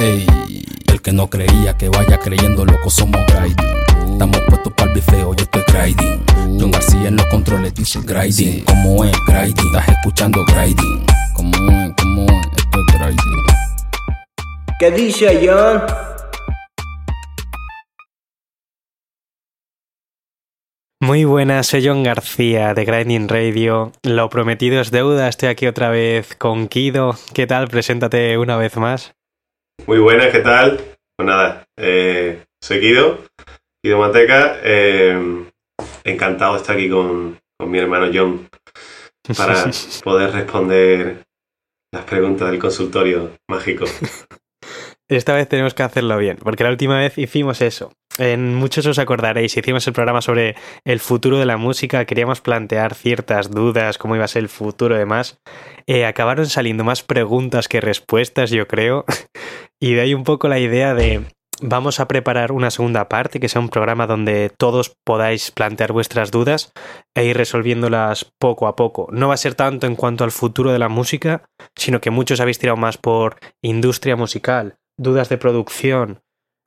Ey, el que no creía que vaya creyendo, loco, somos grinding. Estamos puestos para el bifeo, yo estoy grinding. John García en los controles dice grinding. Como es grinding? Estás escuchando grinding. Como es, como es, esto es grinding. ¿Qué dice John? Muy buenas, soy John García de Grinding Radio. Lo prometido es deuda, estoy aquí otra vez con Kido. ¿Qué tal? Preséntate una vez más. Muy buenas, ¿qué tal? Pues nada, eh, soy Kido, Kido Mateca. eh, encantado de estar aquí con, con mi hermano John para poder responder las preguntas del consultorio mágico. Esta vez tenemos que hacerlo bien, porque la última vez hicimos eso. En muchos os acordaréis, hicimos el programa sobre el futuro de la música, queríamos plantear ciertas dudas, cómo iba a ser el futuro y demás. Eh, acabaron saliendo más preguntas que respuestas, yo creo. Y de ahí un poco la idea de vamos a preparar una segunda parte, que sea un programa donde todos podáis plantear vuestras dudas e ir resolviéndolas poco a poco. No va a ser tanto en cuanto al futuro de la música, sino que muchos habéis tirado más por industria musical, dudas de producción.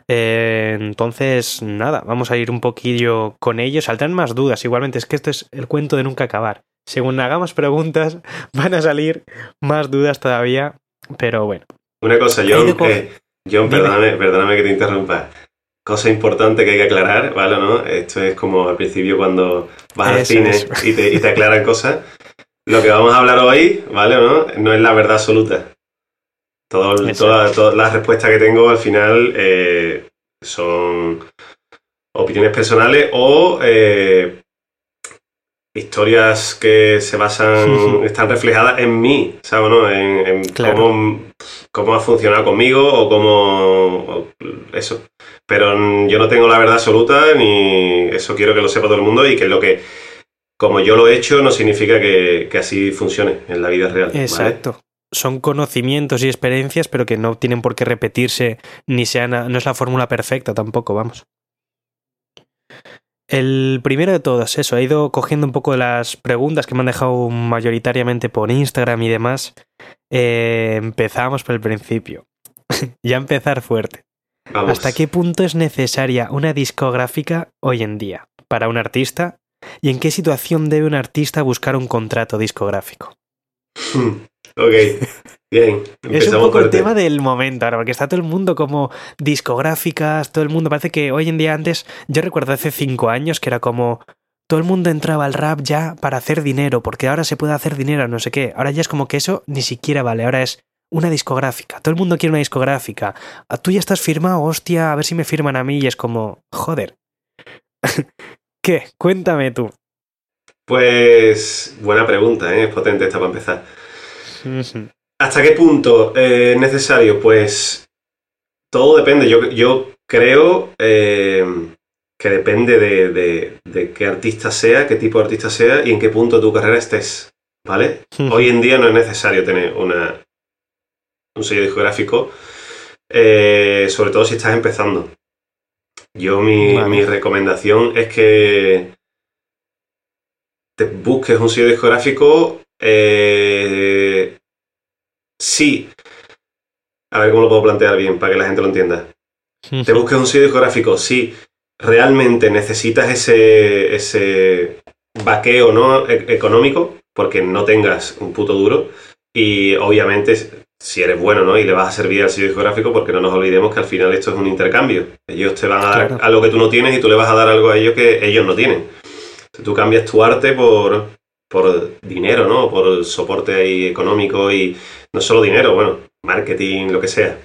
Eh, entonces, nada, vamos a ir un poquillo con ellos. Saldrán más dudas. Igualmente, es que esto es el cuento de nunca acabar. Según hagamos preguntas, van a salir más dudas todavía. Pero bueno. Una cosa, John, eh, John, perdóname, perdóname que te interrumpa. Cosa importante que hay que aclarar, ¿vale? ¿no? Esto es como al principio cuando vas al cine. Y, te, y te aclaran cosas. Lo que vamos a hablar hoy, ¿vale? ¿no? No es la verdad absoluta. Todo, toda- todas las respuestas que tengo al final eh, son opiniones personales o eh, historias que se basan, están reflejadas en mí, ¿sabes? ¿no? En, en Claro. cómo, cómo ha funcionado conmigo o cómo... eso. Pero yo no tengo la verdad absoluta ni eso quiero que lo sepa todo el mundo y que lo que... Como yo lo he hecho no significa que, así funcione en la vida real. Exacto. Son conocimientos y experiencias, pero que no tienen por qué repetirse, ni sean, no es la fórmula perfecta tampoco, vamos. El primero de todos, eso, he ido cogiendo un poco de las preguntas que me han dejado mayoritariamente por Instagram y demás. Eh, empezamos por el principio. ya empezar fuerte. Vamos. ¿Hasta qué punto es necesaria una discográfica hoy en día para un artista? ¿Y en qué situación debe un artista buscar un contrato discográfico? Ok, bien. Es un Empezamos poco el tema del momento ahora, porque está todo el mundo como discográficas, todo el mundo. Parece que hoy en día antes, yo recuerdo hace cinco años que era como todo el mundo entraba al rap ya para hacer dinero, porque ahora se puede hacer dinero, no sé qué. Ahora ya es como que eso ni siquiera vale, ahora es una discográfica. Todo el mundo quiere una discográfica. Ah, Tú ya estás firmado, hostia, a ver si me firman a mí y es como, joder. ¿Qué? Cuéntame tú. Pues buena pregunta, ¿eh? es potente esta para empezar. ¿Hasta qué punto eh, es necesario? Pues todo depende. Yo, yo creo eh, que depende de, de- de qué artista sea, qué tipo de artista sea y en qué punto de tu carrera estés. ¿Vale? Hoy en día no es necesario tener una, un sello discográfico, eh, sobre todo si estás empezando. Yo mi, Vale. mi recomendación es que te busques un sello discográfico eh, sí. A ver cómo lo puedo plantear bien para que la gente lo entienda. Te busques un sello discográfico si realmente necesitas ese, ese vaqueo ¿no? e- económico, porque no tengas un puto duro. Y obviamente, si eres bueno ¿no? y le vas a servir al sello discográfico, porque no nos olvidemos que al final esto es un intercambio. Ellos te van a dar Claro. algo que tú no tienes y tú le vas a dar algo a ellos que ellos no tienen. Tú cambias tu arte por, por dinero, ¿no? Por soporte ahí económico y no solo dinero, bueno, marketing, lo que sea.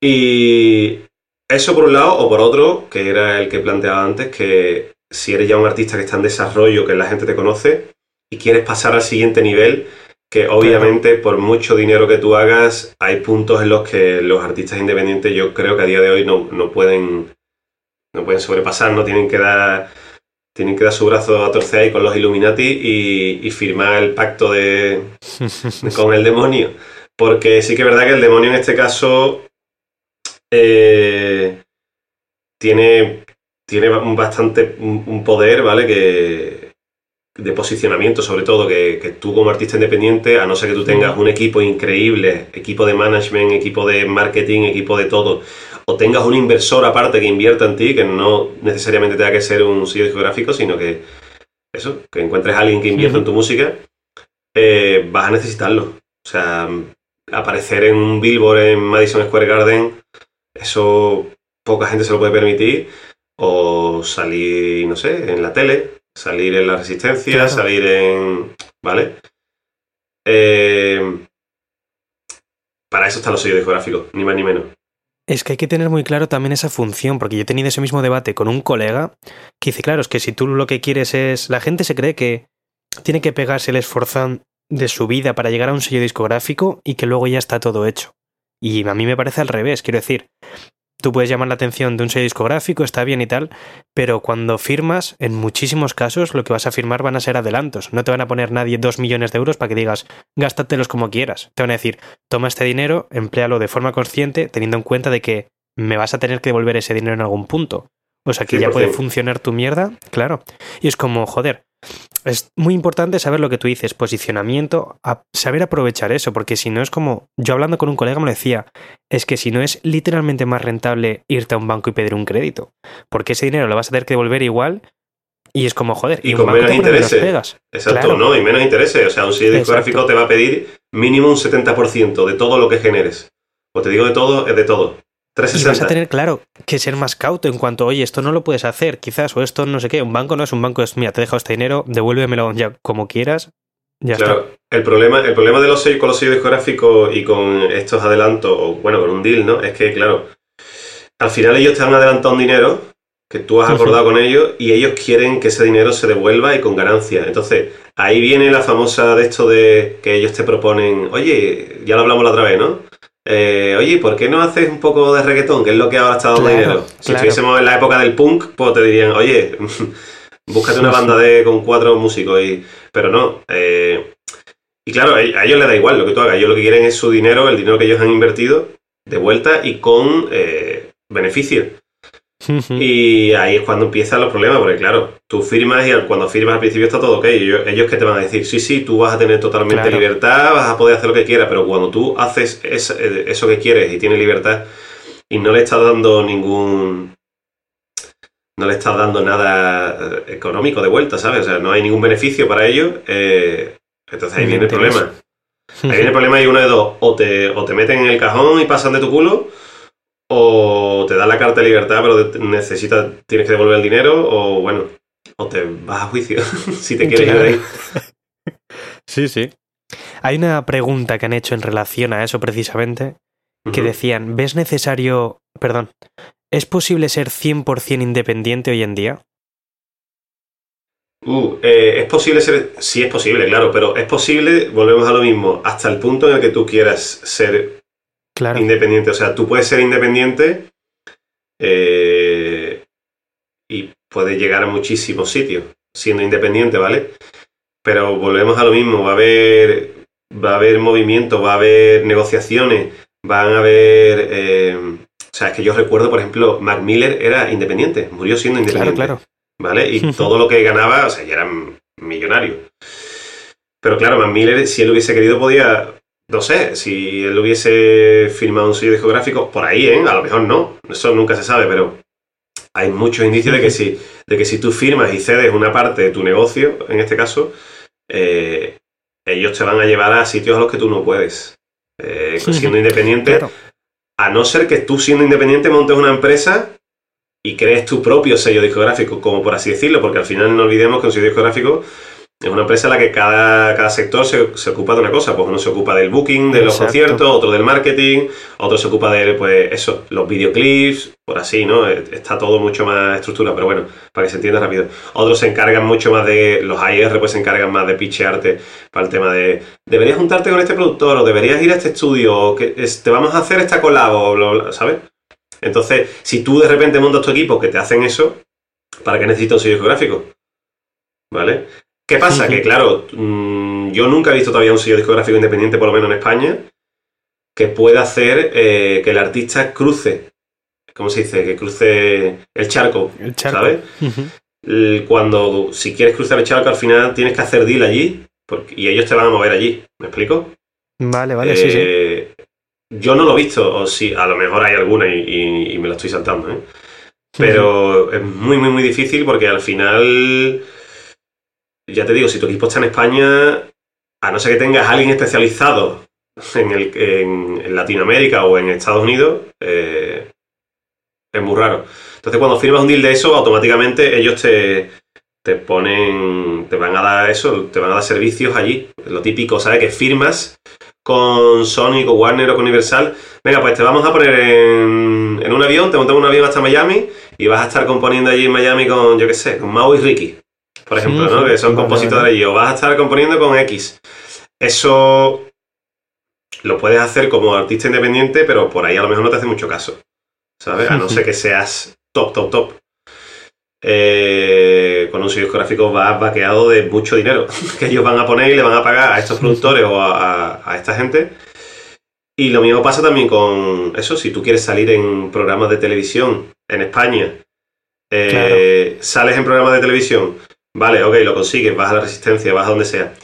Y eso por un lado, o por otro, que era el que planteaba antes, que si eres ya un artista que está en desarrollo, que la gente te conoce, y quieres pasar al siguiente nivel, que obviamente por mucho dinero que tú hagas, hay puntos en los que los artistas independientes yo creo que a día de hoy no, no pueden no pueden sobrepasar, no tienen que dar tienen que dar su brazo a torcer ahí con los Illuminati y, y firmar el pacto de, con el demonio. Porque sí que es verdad que el demonio en este caso eh, tiene, tiene bastante un, un poder, ¿vale? Que, de posicionamiento, sobre todo, que, que, tú como artista independiente, a no ser que tú tengas un equipo increíble, equipo de management, equipo de marketing, equipo de todo, o tengas un inversor aparte que invierta en ti, que no necesariamente tenga que ser un sello discográfico, sino que eso, que encuentres a alguien que invierta en tu música, eh, vas a necesitarlo. O sea, aparecer en un billboard en Madison Square Garden, eso poca gente se lo puede permitir, o salir, no sé, en la tele, salir en la resistencia, salir en... ¿Vale? Eh, para eso están los sellos discográficos, ni más ni menos. Es que hay que tener muy claro también esa función, porque yo he tenido ese mismo debate con un colega que dice, claro, es que si tú lo que quieres es... La gente se cree que tiene que pegarse el esforzón de su vida para llegar a un sello discográfico y que luego ya está todo hecho. Y a mí me parece al revés, quiero decir, tú puedes llamar la atención de un sello discográfico, está bien y tal, pero cuando firmas, en muchísimos casos lo que vas a firmar van a ser adelantos. No te van a poner nadie dos millones de euros para que digas, gástatelos como quieras. Te van a decir, toma este dinero, empléalo de forma consciente, teniendo en cuenta de que me vas a tener que devolver ese dinero en algún punto. O sea que ya puede funcionar tu mierda, claro. Y es como, joder, es muy importante saber lo que tú dices, posicionamiento, saber aprovechar eso, porque si no es como, yo hablando con un colega me lo decía, es que si no es literalmente más rentable irte a un banco y pedir un crédito, porque ese dinero lo vas a tener que devolver igual y es como, joder, y, con menos intereses. Exacto, ¿no? Y menos intereses. O sea, un sello discográfico te va a pedir mínimo un 70% de todo lo que generes. O te digo de todo, es de todo. Y vas a tener, claro, que ser más cauto en cuanto, oye, esto no lo puedes hacer, quizás, o esto no sé qué. Un banco no es un banco, es, mira, te he dejado este dinero, devuélvemelo ya como quieras. Ya claro, El problema, el problema de los sellos con los sellos discográficos y con estos adelantos, o bueno, con un deal, ¿no? Es que, claro, al final ellos te han adelantado un dinero que tú has acordado con ellos y ellos quieren que ese dinero se devuelva y con ganancia. Entonces, ahí viene la famosa de esto de que ellos te proponen, oye, ya lo hablamos la otra vez, ¿no? Eh, oye, ¿por qué no haces un poco de reggaetón? Que es lo que ahora está dando dinero. Si estuviésemos en la época del punk, pues te dirían, oye, búscate una banda de con cuatro músicos. Y... Pero no. Eh, y claro, a ellos les da igual lo que tú hagas. Ellos lo que quieren es su dinero, el dinero que ellos han invertido, de vuelta y con eh, beneficio. Y ahí es cuando empiezan los problemas, porque claro, tú firmas y cuando firmas al principio está todo ok. Ellos, ellos que te van a decir, sí, sí, tú vas a tener totalmente libertad, vas a poder hacer lo que quieras, pero cuando tú haces eh, eso que quieres y tienes libertad y no le estás dando ningún... No le estás dando nada eh, económico de vuelta, ¿sabes? O sea, no hay ningún beneficio para ellos. Eh, entonces ahí viene el problema. Ahí viene el problema y uno de dos. O te, o te meten en el cajón y pasan de tu culo, o te da la carta de libertad, pero necesitas, tienes que devolver el dinero, o bueno, o te vas a juicio si te quieres ir de ahí. Sí, sí. Hay una pregunta que han hecho en relación a eso precisamente, que decían, ¿ves necesario, perdón, ¿es posible ser 100% independiente hoy en día? Uh, eh, es posible ser, sí es posible, claro, pero es posible, volvemos a lo mismo, hasta el punto en el que tú quieras ser Independiente. O sea, tú puedes ser independiente eh, y puedes llegar a muchísimos sitios siendo independiente, ¿vale? Pero volvemos a lo mismo, va a haber, va a haber movimiento, va a haber negociaciones, van a haber... Eh, o sea, es que yo recuerdo, por ejemplo, Mac Miller era independiente, murió siendo independiente. Claro, claro. ¿Vale? Y todo lo que ganaba, o sea, ya era millonario. Pero claro, Mac Miller, si él hubiese querido, podía no sé, si él hubiese filmado un sello discográfico, por ahí, ¿eh? A lo mejor no, eso nunca se sabe, pero hay muchos indicios de que si, de que si tú firmas y cedes una parte de tu negocio, en este caso, eh, ellos te van a llevar a sitios a los que tú no puedes. Eh, siendo independiente, a no ser que tú siendo independiente montes una empresa y crees tu propio sello discográfico, como por así decirlo, porque al final no olvidemos que un sello discográfico es una empresa en la que cada, cada sector se, ocupa de una cosa. Pues uno se ocupa del booking, de los conciertos, otro del marketing, otro se ocupa de, pues, eso, los videoclips, por así, ¿no? Eh, está todo mucho más estructurado, pero bueno, para que se entienda rápido. Otros se encargan mucho más de, los AIR pues se encargan más de pichearte para el tema de, deberías juntarte con este productor, o deberías ir a este estudio, o que te vamos a hacer esta colabo, ¿sabes? Entonces, si tú de repente montas tu equipo que te hacen eso, ¿para qué necesitas un sello geográfico? ¿Vale? ¿Qué pasa? Que claro, mm, yo nunca he visto todavía un sello discográfico independiente, por lo menos en España, que pueda hacer eh, que el artista cruce, ¿cómo se dice? Que cruce el charco, ¿sabes? cuando si quieres cruzar el charco al final tienes que hacer deal allí porque, y ellos te van a mover allí. ¿Me explico? Vale, vale, sí, sí. Eh, yo no lo he visto, o sí, a lo mejor hay alguna y, me lo estoy saltando, ¿eh? Pero es muy, muy, muy difícil porque al final, ya te digo, si tu equipo está en España, a no ser que tengas a alguien especializado en, el, en, Latinoamérica o en Estados Unidos, eh, es muy raro. Entonces, cuando firmas un deal de eso, automáticamente ellos te, te ponen, te van a dar eso, te van a dar servicios allí. Lo típico, ¿sabes? Que firmas con Sony, con Warner o con Universal. Venga, pues te vamos a poner en, en un avión, te montamos un avión hasta Miami y vas a estar componiendo allí en Miami con, yo qué sé, con Mau y Ricky, por ejemplo, ¿no? Que son compositores allí. O vas a estar componiendo con X. Eso lo puedes hacer como artista independiente, pero por ahí a lo mejor no te hace mucho caso. ¿Sabes? A no ser que seas top, top, top. Eh, con un sello discográfico vas vaqueado de mucho dinero que ellos van a poner y le van a pagar a estos productores o a, esta gente. Y lo mismo pasa también con eso, si tú quieres salir en programas de televisión en España, eh, sales en programas de televisión, vale, ok, lo consigues, vas a la resistencia, vas a donde sea,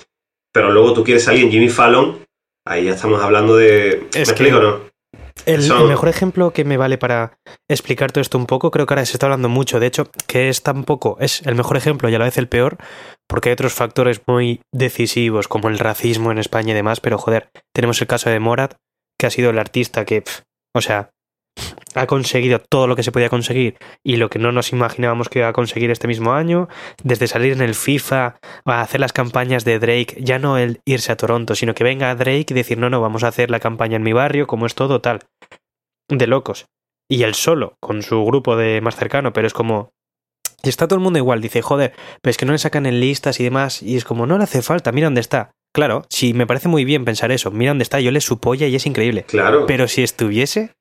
pero luego tú quieres salir en Jimmy Fallon, ahí ya estamos hablando de... ¿Me explico no? El, mejor ejemplo que me vale para explicar todo esto un poco, creo que ahora se está hablando mucho, de hecho, que es tampoco, es el mejor ejemplo y a la vez el peor, porque hay otros factores muy decisivos, como el racismo en España y demás, pero joder, tenemos el caso de Morat, que ha sido el artista que, o sea, ha conseguido todo lo que se podía conseguir y lo que no nos imaginábamos que iba a conseguir este mismo año, desde salir en el FIFA a hacer las campañas de Drake, ya no el irse a Toronto, sino que venga Drake y decir, no, no, vamos a hacer la campaña en mi barrio, como es todo tal, de locos. Y él solo, con su grupo de más cercano, pero es como... Y está todo el mundo igual, dice, joder, pero es que no le sacan en listas y demás, y es como, no le hace falta, mira dónde está. Claro, sí, me parece muy bien pensar eso, mira dónde está, yo le su polla y es increíble. Claro. Pero si estuviese,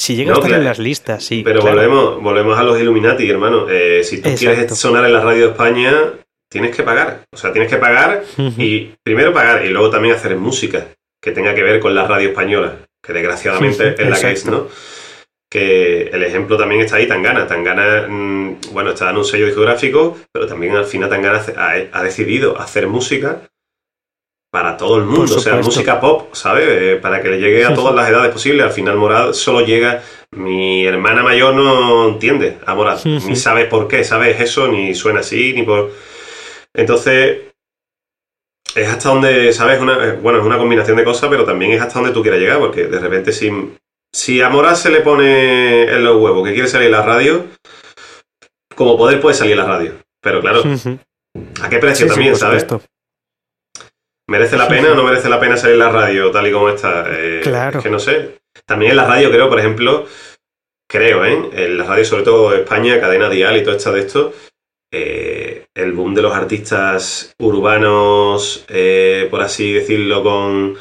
si llega a estar en las listas, sí. Pero volvemos, volvemos a los Illuminati, hermano. Eh, si tú quieres sonar en la radio de España, tienes que pagar. O sea, tienes que pagar y primero pagar y luego también hacer música que tenga que ver con la radio española, que desgraciadamente es la que es, ¿no? Que el ejemplo también está ahí, Tangana. Tangana, mm, bueno, está en un sello discográfico, pero también al final Tangana ha decidido hacer música para todo el mundo, o sea, música pop, ¿sabes? Eh, para que le llegue a todas las edades posibles. Al final Morad solo llega, mi hermana mayor no entiende a Morad, ni sabe por qué, ¿sabes? Eso, ni suena así, ni por... Entonces, es hasta donde, ¿sabes? Una, eh, bueno, es una combinación de cosas, pero también es hasta donde tú quieras llegar, porque de repente si, si a Morad se le pone en los huevos que quiere salir en la radio, como poder puede salir en la radio. Pero claro, ¿a qué precio también, ¿sabes? ¿Merece la pena o no merece la pena salir en la radio tal y como está? Eh, claro. Es que no sé. También en la radio creo, por ejemplo, creo, ¿eh? En la radio, sobre todo España, cadena dial y todo esto de esto, eh, el boom de los artistas urbanos, eh, por así decirlo, con,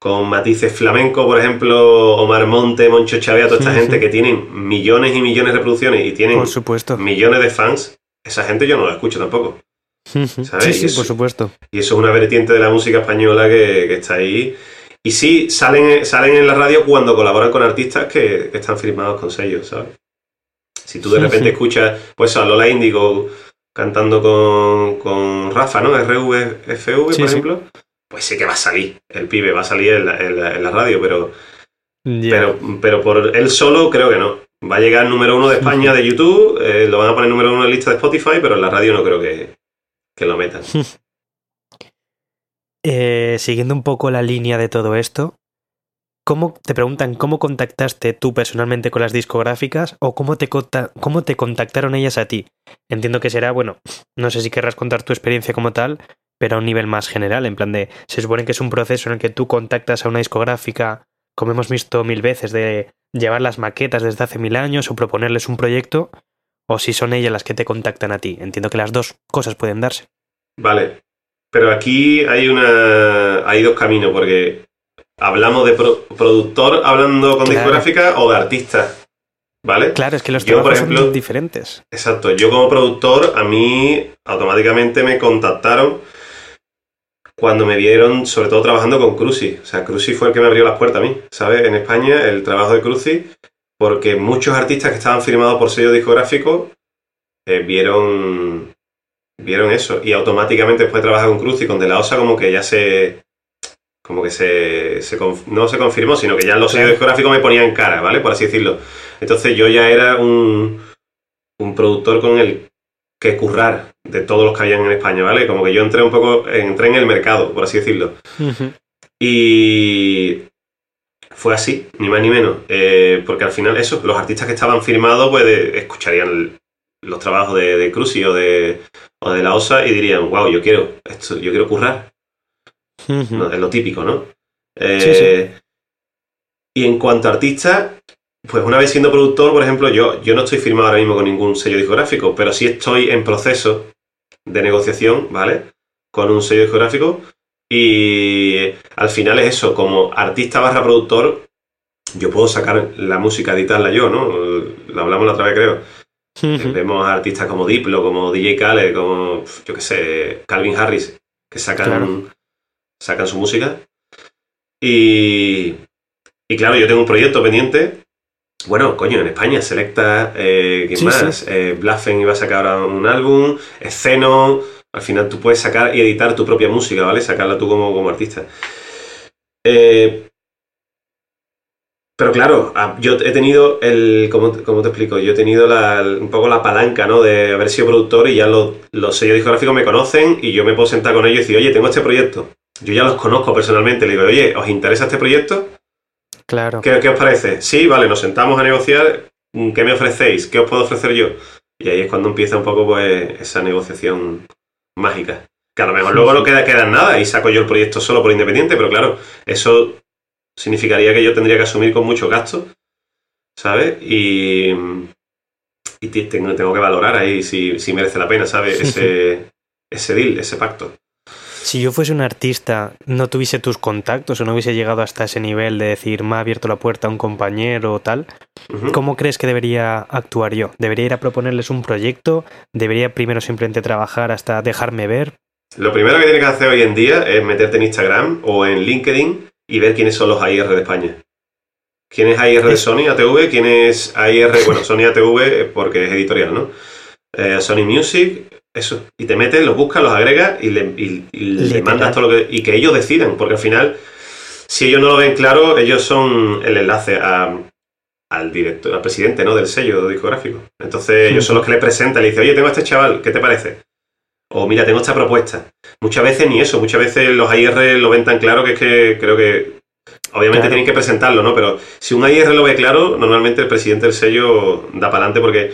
con matices flamenco, por ejemplo, Omar Monte, Moncho Chavea, toda esta gente que tienen millones y millones de reproducciones y tienen por supuesto. millones de fans, esa gente yo no la escucho tampoco. Sí, sí, por supuesto. Y eso es una vertiente de la música española que, está ahí. Y sí, salen, salen en la radio cuando colaboran con artistas que, están firmados con sellos, ¿sabes? Si tú de repente escuchas, pues a Lola Indigo cantando con, Rafa, ¿no? RVFV, por ejemplo, pues sí que va a salir, el pibe va a salir en la, radio, pero, pero, pero por él solo creo que no. Va a llegar número uno de España de YouTube, eh, lo van a poner número uno en la lista de Spotify, pero en la radio no creo que, que lo metan. Eh, siguiendo un poco la línea de todo esto, ¿cómo te preguntan cómo contactaste tú personalmente con las discográficas o cómo te, cómo te contactaron ellas a ti? Entiendo que será, bueno, no sé si querrás contar tu experiencia como tal, pero a un nivel más general, en plan de, se supone que es un proceso en el que tú contactas a una discográfica, como hemos visto mil veces, de llevar las maquetas desde hace mil años o proponerles un proyecto, o si son ellas las que te contactan a ti. Entiendo que las dos cosas pueden darse. Vale, pero aquí hay una hay dos caminos porque hablamos de productor hablando con discográfica o de artista. ¿Vale? Claro, es que los trabajos son diferentes. Exacto. Yo como productor, a mí automáticamente me contactaron cuando me vieron, sobre todo trabajando con Cruci. O sea, Cruci fue el que me abrió las puertas a mí, ¿sabes? En España, el trabajo de Cruci porque muchos artistas que estaban firmados por sello discográfico eh, vieron vieron eso y automáticamente después de trabajar con Cruz y con De La Osa como que ya se como que se, no se confirmó, sino que ya los sellos discográficos me ponían cara, ¿vale? Por así decirlo. Entonces yo ya era un, un productor con el que currar de todos los que habían en España, ¿vale? Como que yo entré un poco, entré en el mercado, por así decirlo. Y fue así, ni más ni menos. Eh, porque al final, eso, los artistas que estaban firmados, pues de- escucharían el- los trabajos de, de Cruci o de, o de la OSA y dirían, wow, yo quiero esto, yo quiero currar. ¿no? Es lo típico, ¿no? Eh, Sí, sí. Y en cuanto a artistas, pues una vez siendo productor, por ejemplo, yo, yo no estoy firmado ahora mismo con ningún sello discográfico, pero sí estoy en proceso de negociación, ¿vale? Con un sello discográfico. Y al final es eso, como artista barra productor, yo puedo sacar la música, editarla yo, ¿no? Lo hablamos la otra vez, creo. Vemos a artistas como Diplo, como DJ Khaled, como, yo qué sé, Calvin Harris, que sacan, Claro. sacan su música. Y, y claro, yo tengo un proyecto pendiente. Bueno, coño, en España, Selecta, eh, ¿quién Sí, más? sí. Eh, Blaffen iba a sacar ahora un álbum, Esceno. Al final tú puedes sacar y editar tu propia música, ¿vale? Sacarla tú como, como artista. Eh, pero claro, ah, yo he tenido el. ¿Cómo, te- cómo te explico? Yo he tenido la- un poco la palanca, ¿no? De haber sido productor y ya los, los sellos discográficos me conocen y yo me puedo sentar con ellos y decir, oye, tengo este proyecto. Yo ya los conozco personalmente. Le digo, oye, ¿os interesa este proyecto? Claro. ¿Qué, qué os parece? Sí, vale, nos sentamos a negociar. mm, ¿Qué me ofrecéis? ¿Qué os puedo ofrecer yo? Y ahí es cuando empieza un poco pues esa negociación mágica. Que a lo mejor luego no queda, queda en nada y saco yo el proyecto solo por independiente, pero claro, eso significaría que yo tendría que asumir con mucho gasto, ¿sabes? Y, y te- tengo, tengo que valorar ahí si, si merece la pena, ¿sabes? Ese, ese deal, ese pacto. Si yo fuese un artista, no tuviese tus contactos o no hubiese llegado hasta ese nivel de decir, me ha abierto la puerta a un compañero o tal. ¿cómo crees que debería actuar yo? ¿Debería ir a proponerles un proyecto? ¿Debería primero simplemente trabajar hasta dejarme ver? Lo primero que tienes que hacer hoy en día es meterte en Instagram o en LinkedIn y ver quiénes son los AIR de España. ¿Quién es AIR de Sony ATV? ¿Quién es AIR? Bueno, Sony ATV porque es editorial, ¿no? Eh, Sony Music, eso. Y te metes, los buscas, los agregas y le, y- y le Literal. mandas todo lo que. Y que ellos decidan, porque al final, si ellos no lo ven claro, ellos son el enlace a- al director, al presidente, ¿no? Del sello discográfico. Entonces, ellos son los que le presentan, le dicen, oye, tengo a este chaval, ¿qué te parece? O mira, tengo esta propuesta. Muchas veces ni eso, muchas veces los AIR lo ven tan claro que es que creo que obviamente Claro. tienen que presentarlo, ¿no? Pero si un AIR lo ve claro, normalmente el presidente del sello da para adelante porque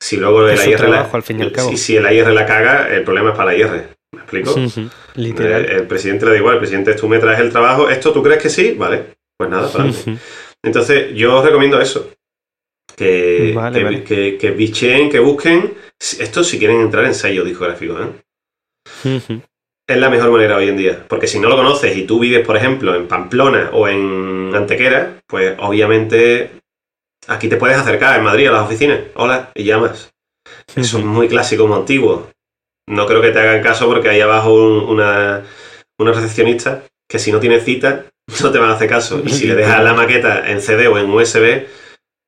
si luego el su AIR la, trabajo, al fin y al cabo. si, si el la caga, el problema es para el AIR. ¿Me explico? Literal. El, el presidente le da igual, el presidente tú me traes el trabajo, ¿esto tú crees que sí? Vale, pues nada, para. Ujú. Entonces, yo os recomiendo eso. Que, Vale, que, vale. que- que bicheen, que busquen. Esto si quieren entrar en sellos discográficos, ¿eh? Es la mejor manera hoy en día. Porque si no lo conoces y tú vives, por ejemplo, en Pamplona o en Antequera, pues obviamente aquí te puedes acercar en Madrid a las oficinas. Hola, y llamas. Eso es muy clásico, muy antiguo. No creo que te hagan caso porque hay abajo un- una, una recepcionista que si no tiene cita no te van a hacer caso. Y si le dejas la maqueta en CD o en USB,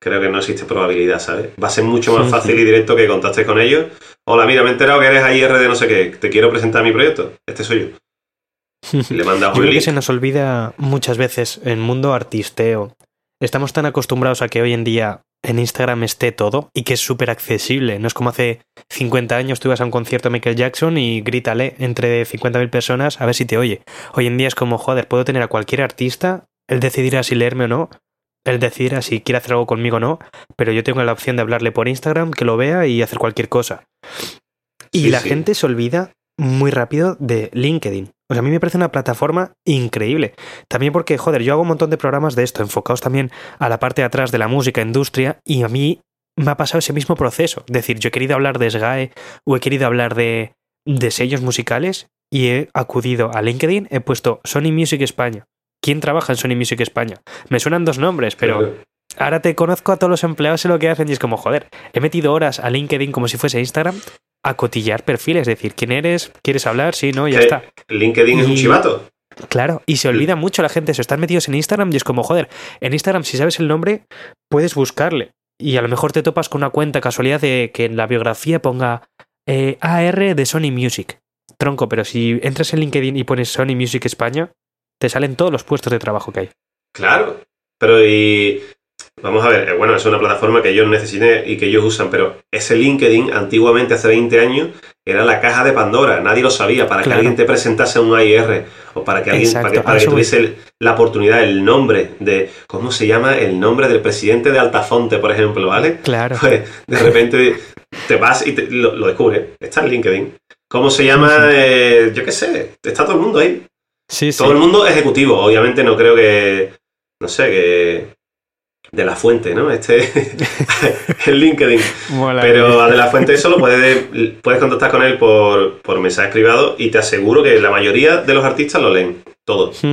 creo que no existe probabilidad, ¿sabes? Va a ser mucho más fácil y directo que contactes con ellos. Hola, mira, me he enterado que eres AIR de no sé qué. Te quiero presentar mi proyecto. Este soy yo. Y le mandas Yo un creo que se nos olvida muchas veces en mundo artisteo. Estamos tan acostumbrados a que hoy en día en Instagram esté todo y que es súper accesible. No es como hace 50 años tú ibas a un concierto de Michael Jackson y grítale entre 50.000 personas a ver si te oye. Hoy en día es como, joder, puedo tener a cualquier artista, él decidirá si leerme o no, él decidirá si quiere hacer algo conmigo o no, pero yo tengo la opción de hablarle por Instagram, que lo vea y hacer cualquier cosa. Y Sí, la sí. gente se olvida muy rápido de LinkedIn. O sea, a mí me parece una plataforma increíble. También porque, joder, yo hago un montón de programas de esto, enfocados también a la parte de atrás de la música, industria, y a mí me ha pasado ese mismo proceso. Es decir, yo he querido hablar de SGAE o he querido hablar de, de sellos musicales y he acudido a LinkedIn, he puesto Sony Music España. ¿Quién trabaja en Sony Music España? Me suenan dos nombres, pero Claro. ahora te conozco a todos los empleados en lo que hacen y es como, joder, he metido horas a LinkedIn como si fuese Instagram a cotillar perfiles, es decir, ¿quién eres? ¿Quieres hablar? Sí, no, ya está. LinkedIn es un chivato. Claro, y se olvida mucho la gente, se están metidos en Instagram y es como, joder, en Instagram si sabes el nombre, puedes buscarle. y a lo mejor te topas con una cuenta casualidad de que en la biografía ponga eh, AR de Sony Music. Tronco, pero si entras en LinkedIn y pones Sony Music España, te salen todos los puestos de trabajo que hay. Claro, pero y Vamos a ver, eh, bueno, es una plataforma que ellos necesitan y que ellos usan, pero ese LinkedIn antiguamente, hace 20 años, era la caja de Pandora, nadie lo sabía, para que alguien te presentase un AIR o para que alguien para que, tuviese la oportunidad, el nombre de, ¿cómo se llama? El nombre del presidente de Altafonte, por ejemplo, ¿vale? Claro. Pues de repente te vas y lo, descubres, está en LinkedIn. ¿Cómo se llama? Eh, yo qué sé, está todo el mundo ahí. Sí, todo el mundo ejecutivo, obviamente no creo que, no sé, que de la fuente, ¿no? Este es LinkedIn. Pero a de la fuente eso lo puedes, puedes contactar con él por, por mensaje privado y te aseguro que la mayoría de los artistas lo leen, todos.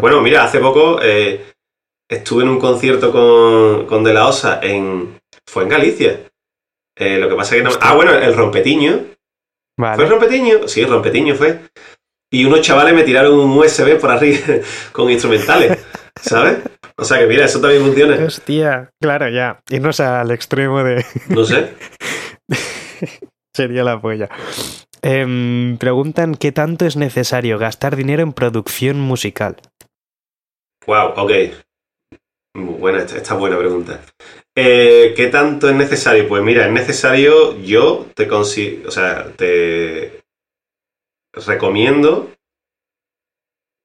Bueno, mira, hace poco eh, estuve en un concierto con, con De La Osa en... Fue en Galicia. Eh, lo que pasa es que no... Ah, bueno, el rompetiño. ¿Fue el rompetiño? Sí, el rompetiño fue. Y unos chavales me tiraron un USB por arriba con instrumentales, ¿sabes? O sea que mira, eso también funciona. Hostia, claro, ya. Irnos al extremo de. No sé. Sería la polla. Em, preguntan qué tanto es necesario gastar dinero en producción musical. Wow, ok. Buena, esta, buena pregunta. Eh, ¿Qué tanto es necesario? Pues mira, es necesario, yo te consigo, o sea, te recomiendo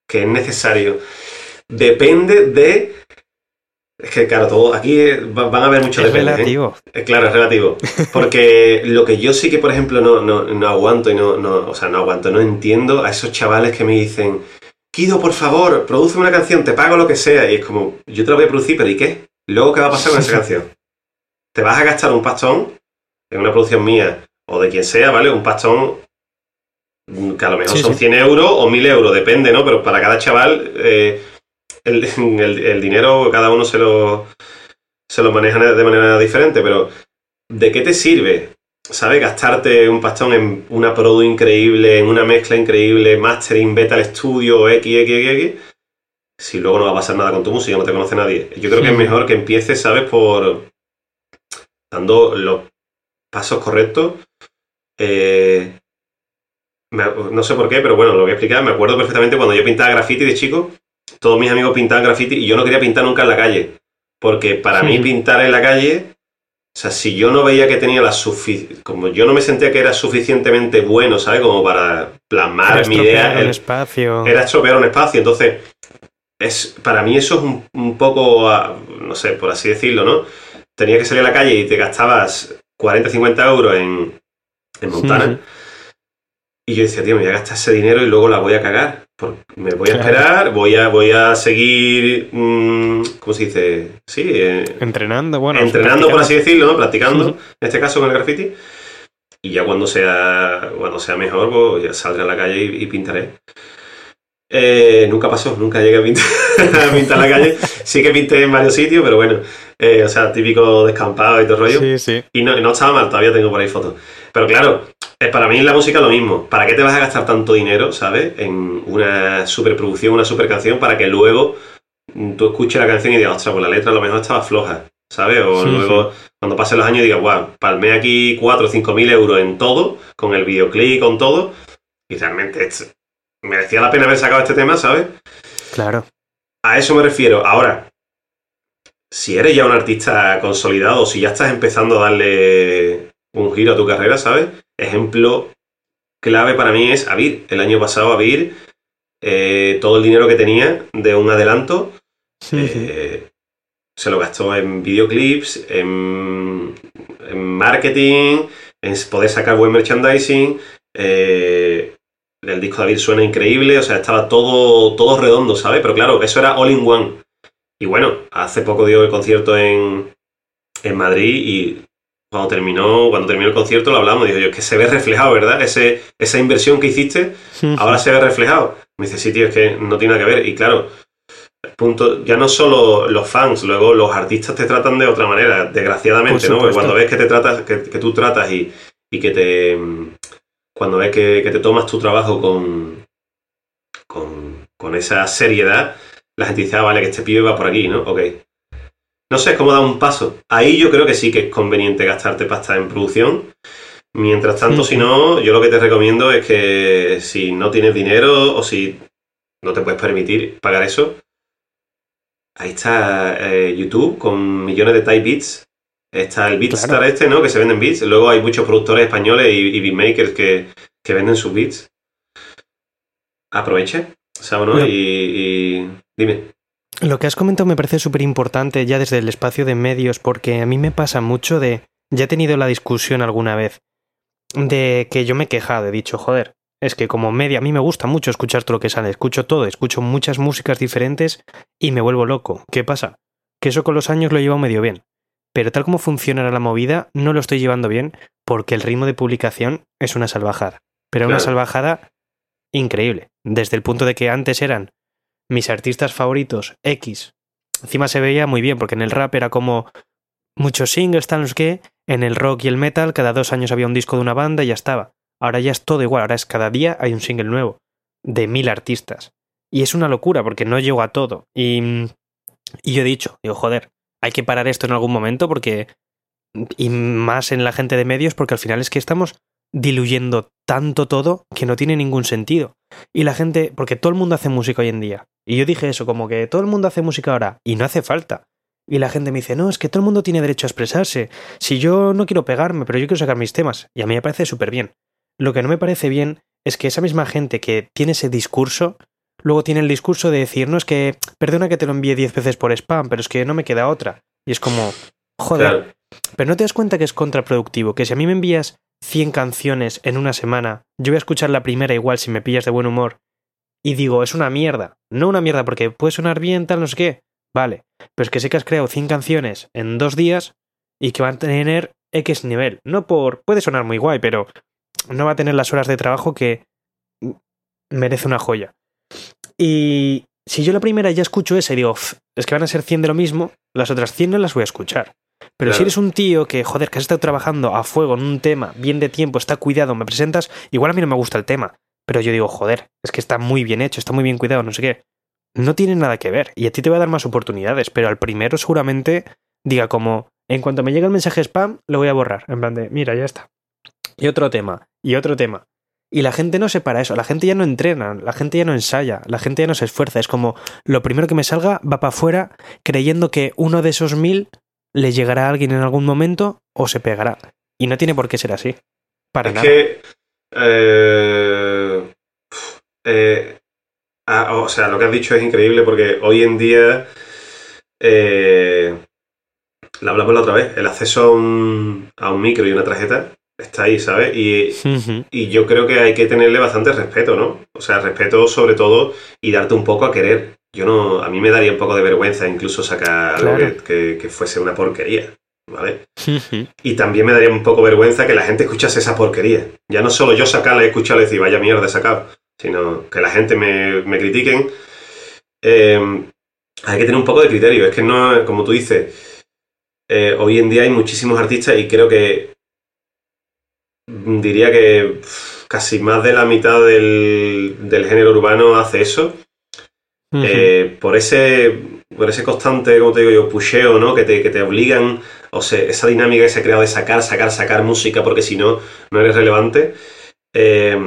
que es necesario. Depende de es que, claro, todo aquí van a haber muchos Es ¿eh? relativo. Claro, es relativo. Porque lo que yo sí que, por ejemplo, no, no, aguanto y no, no, o sea, no aguanto, no entiendo a esos chavales que me dicen, Kido, por favor, produce una canción, te pago lo que sea. Y es como, yo te la voy a producir, pero ¿y qué? Luego, ¿qué va a pasar con esa canción? Te vas a gastar un pastón en una producción mía o de quien sea, ¿vale? Un pastón que a lo mejor son 100 euros o 1000 euros, depende, ¿no? Pero para cada chaval... Eh, el, el, dinero cada uno se lo, se lo maneja de manera diferente, pero ¿de qué te sirve? ¿Sabes? Gastarte un pastón en una produ increíble, en una mezcla increíble, mastering, beta al estudio, X, X, X, X, si luego no va a pasar nada con tu música, no te conoce nadie. Yo creo que es mejor que empieces, ¿sabes? Por dando los pasos correctos. Eh, no sé por qué, pero bueno, lo voy a explicar. Me acuerdo perfectamente cuando yo pintaba graffiti de chico, todos mis amigos pintaban graffiti y yo no quería pintar nunca en la calle. Porque para mí pintar en la calle, o sea, si yo no veía que tenía la suficiente, como yo no me sentía que era suficientemente bueno, ¿sabes? Como para plasmar mi idea. El espacio. Era estropear un espacio. Entonces, es, para mí eso es un, poco, ah, no sé, por así decirlo, ¿no? Tenía que salir a la calle y te gastabas 40, 50 euros en, en Montana. Y yo decía, tío, me voy a gastar ese dinero y luego la voy a cagar me voy a esperar, voy a, voy a seguir, mm, ¿cómo se dice? Sí. Eh, entrenando, bueno. Entrenando, por así decirlo, ¿no? Practicando, en este caso con el graffiti. Y ya cuando sea, cuando sea mejor, pues ya saldré a la calle y, pintaré. Eh, nunca pasó, nunca llegué a pintar, a pintar la calle. Sí que pinté en varios sitios, pero bueno, eh, o sea, típico descampado y todo rollo. Sí, sí. Y no, no estaba mal, todavía tengo por ahí fotos. Pero claro, eh, para mí la música lo mismo. ¿Para qué te vas a gastar tanto dinero, ¿sabes? En una superproducción, una super canción, para que luego tú escuches la canción y digas, ostras, pues la letra a lo mejor estaba floja, ¿sabes? O luego, cuando pasen los años, digas, wow, palmé aquí 4 o 5 mil euros en todo, con el videoclip, con todo, y realmente merecía la pena haber sacado este tema, ¿sabes? Claro. A eso me refiero. Ahora, si eres ya un artista consolidado, si ya estás empezando a darle un giro a tu carrera, ¿sabes? Ejemplo clave para mí es Avir. El año pasado Avir, eh, todo el dinero que tenía de un adelanto, eh, se lo gastó en videoclips, en, marketing, en poder sacar buen merchandising. Eh, el disco de Avir suena increíble, o sea, estaba todo, todo redondo, ¿sabes? Pero claro, eso era all in one. Y bueno, hace poco dio el concierto en, en Madrid y cuando terminó, cuando terminó el concierto lo hablamos, dijo yo, es que se ve reflejado, ¿verdad? Ese, esa inversión que hiciste, ahora se ve reflejado. Me dice, sí, tío, es que no tiene nada que ver. Y claro, punto, ya no solo los fans, luego los artistas te tratan de otra manera, desgraciadamente, ¿no? Porque cuando ves que te tratas, que, tú tratas y, y, que te. Cuando ves que, que, te tomas tu trabajo con, con, con esa seriedad, la gente dice, ah, vale, que este pibe va por aquí, ¿no? Ok. no sé, es como dar un paso. Ahí yo creo que sí que es conveniente gastarte pasta en producción. Mientras tanto, si no, yo lo que te recomiendo es que si no tienes dinero o si no te puedes permitir pagar eso, ahí está eh, YouTube con millones de type beats. Está el Beatstar este, ¿no? Que se venden beats. Luego hay muchos productores españoles y, beatmakers que, venden sus beats. Aproveche, ¿sabes? No? y dime. Lo que has comentado me parece súper importante ya desde el espacio de medios, porque a mí me pasa mucho de. Ya he tenido la discusión alguna vez de que yo me he quejado, he dicho, joder, es que como media a mí me gusta mucho escuchar todo lo que sale, escucho todo, escucho muchas músicas diferentes y me vuelvo loco. ¿Qué pasa? Que eso con los años lo he llevado medio bien. Pero tal como funciona la movida, no lo estoy llevando bien porque el ritmo de publicación es una salvajada. Pero una salvajada increíble. Desde el punto de que antes eran mis artistas favoritos, X. Encima se veía muy bien, porque en el rap era como muchos singles, tan los que, en el rock y el metal, cada dos años había un disco de una banda y ya estaba. Ahora ya es todo igual, ahora es cada día hay un single nuevo, de mil artistas. Y es una locura, porque no llego a todo. Y, y yo he dicho, digo, joder, hay que parar esto en algún momento porque... Y más en la gente de medios, porque al final es que estamos diluyendo tanto todo que no tiene ningún sentido. Y la gente, porque todo el mundo hace música hoy en día. Y yo dije eso, como que todo el mundo hace música ahora y no hace falta. Y la gente me dice, no, es que todo el mundo tiene derecho a expresarse. Si yo no quiero pegarme, pero yo quiero sacar mis temas. Y a mí me parece súper bien. Lo que no me parece bien es que esa misma gente que tiene ese discurso, luego tiene el discurso de decir, no, es que, perdona que te lo envíe diez veces por spam, pero es que no me queda otra. Y es como, joder. Pero no te das cuenta que es contraproductivo, que si a mí me envías 100 canciones en una semana, yo voy a escuchar la primera igual si me pillas de buen humor, y digo, es una mierda. No una mierda porque puede sonar bien, tal, no sé qué. Vale, pero es que sé que has creado 100 canciones en dos días y que van a tener X nivel. No por... puede sonar muy guay, pero no va a tener las horas de trabajo que merece una joya. Y si yo la primera ya escucho esa y digo, es que van a ser 100 de lo mismo, las otras 100 no las voy a escuchar. Pero si eres un tío que, joder, que has estado trabajando a fuego en un tema, bien de tiempo, está cuidado, me presentas, igual a mí no me gusta el tema, pero yo digo, joder, es que está muy bien hecho, está muy bien cuidado, no sé qué. No tiene nada que ver, y a ti te va a dar más oportunidades, pero al primero seguramente diga como, en cuanto me llega el mensaje spam, lo voy a borrar, en plan de, mira, ya está. Y otro tema, y otro tema. Y la gente no se para eso, la gente ya no entrena, la gente ya no ensaya, la gente ya no se esfuerza. Es como lo primero que me salga va para afuera creyendo que uno de esos mil le llegará a alguien en algún momento o se pegará. Y no tiene por qué ser así. Para es nada. Que, eh, eh, ah, o sea, lo que has dicho es increíble porque hoy en día. Eh, la hablamos la otra vez. El acceso a un, a un micro y una tarjeta está ahí, ¿sabes? Y, y, yo creo que hay que tenerle bastante respeto, ¿no? O sea, respeto sobre todo y darte un poco a querer yo no, a mí me daría un poco de vergüenza incluso sacar algo que, fuese una porquería, ¿vale? y también me daría un poco vergüenza que la gente escuchase esa porquería. Ya no solo yo sacarla y escucharla y decir, vaya mierda he sacado, sino que la gente me, me critiquen. Em, hay que tener un poco de criterio. Es que no, como tú dices, eh, hoy en día hay muchísimos artistas y creo que diría que casi más de la mitad del, del género urbano hace eso eh, por, ese, por ese constante, como te digo yo, pusheo, ¿no? Que te, que te obligan, o sea, esa dinámica que se ha creado de sacar, sacar, sacar música, porque si no, no eres relevante, eh,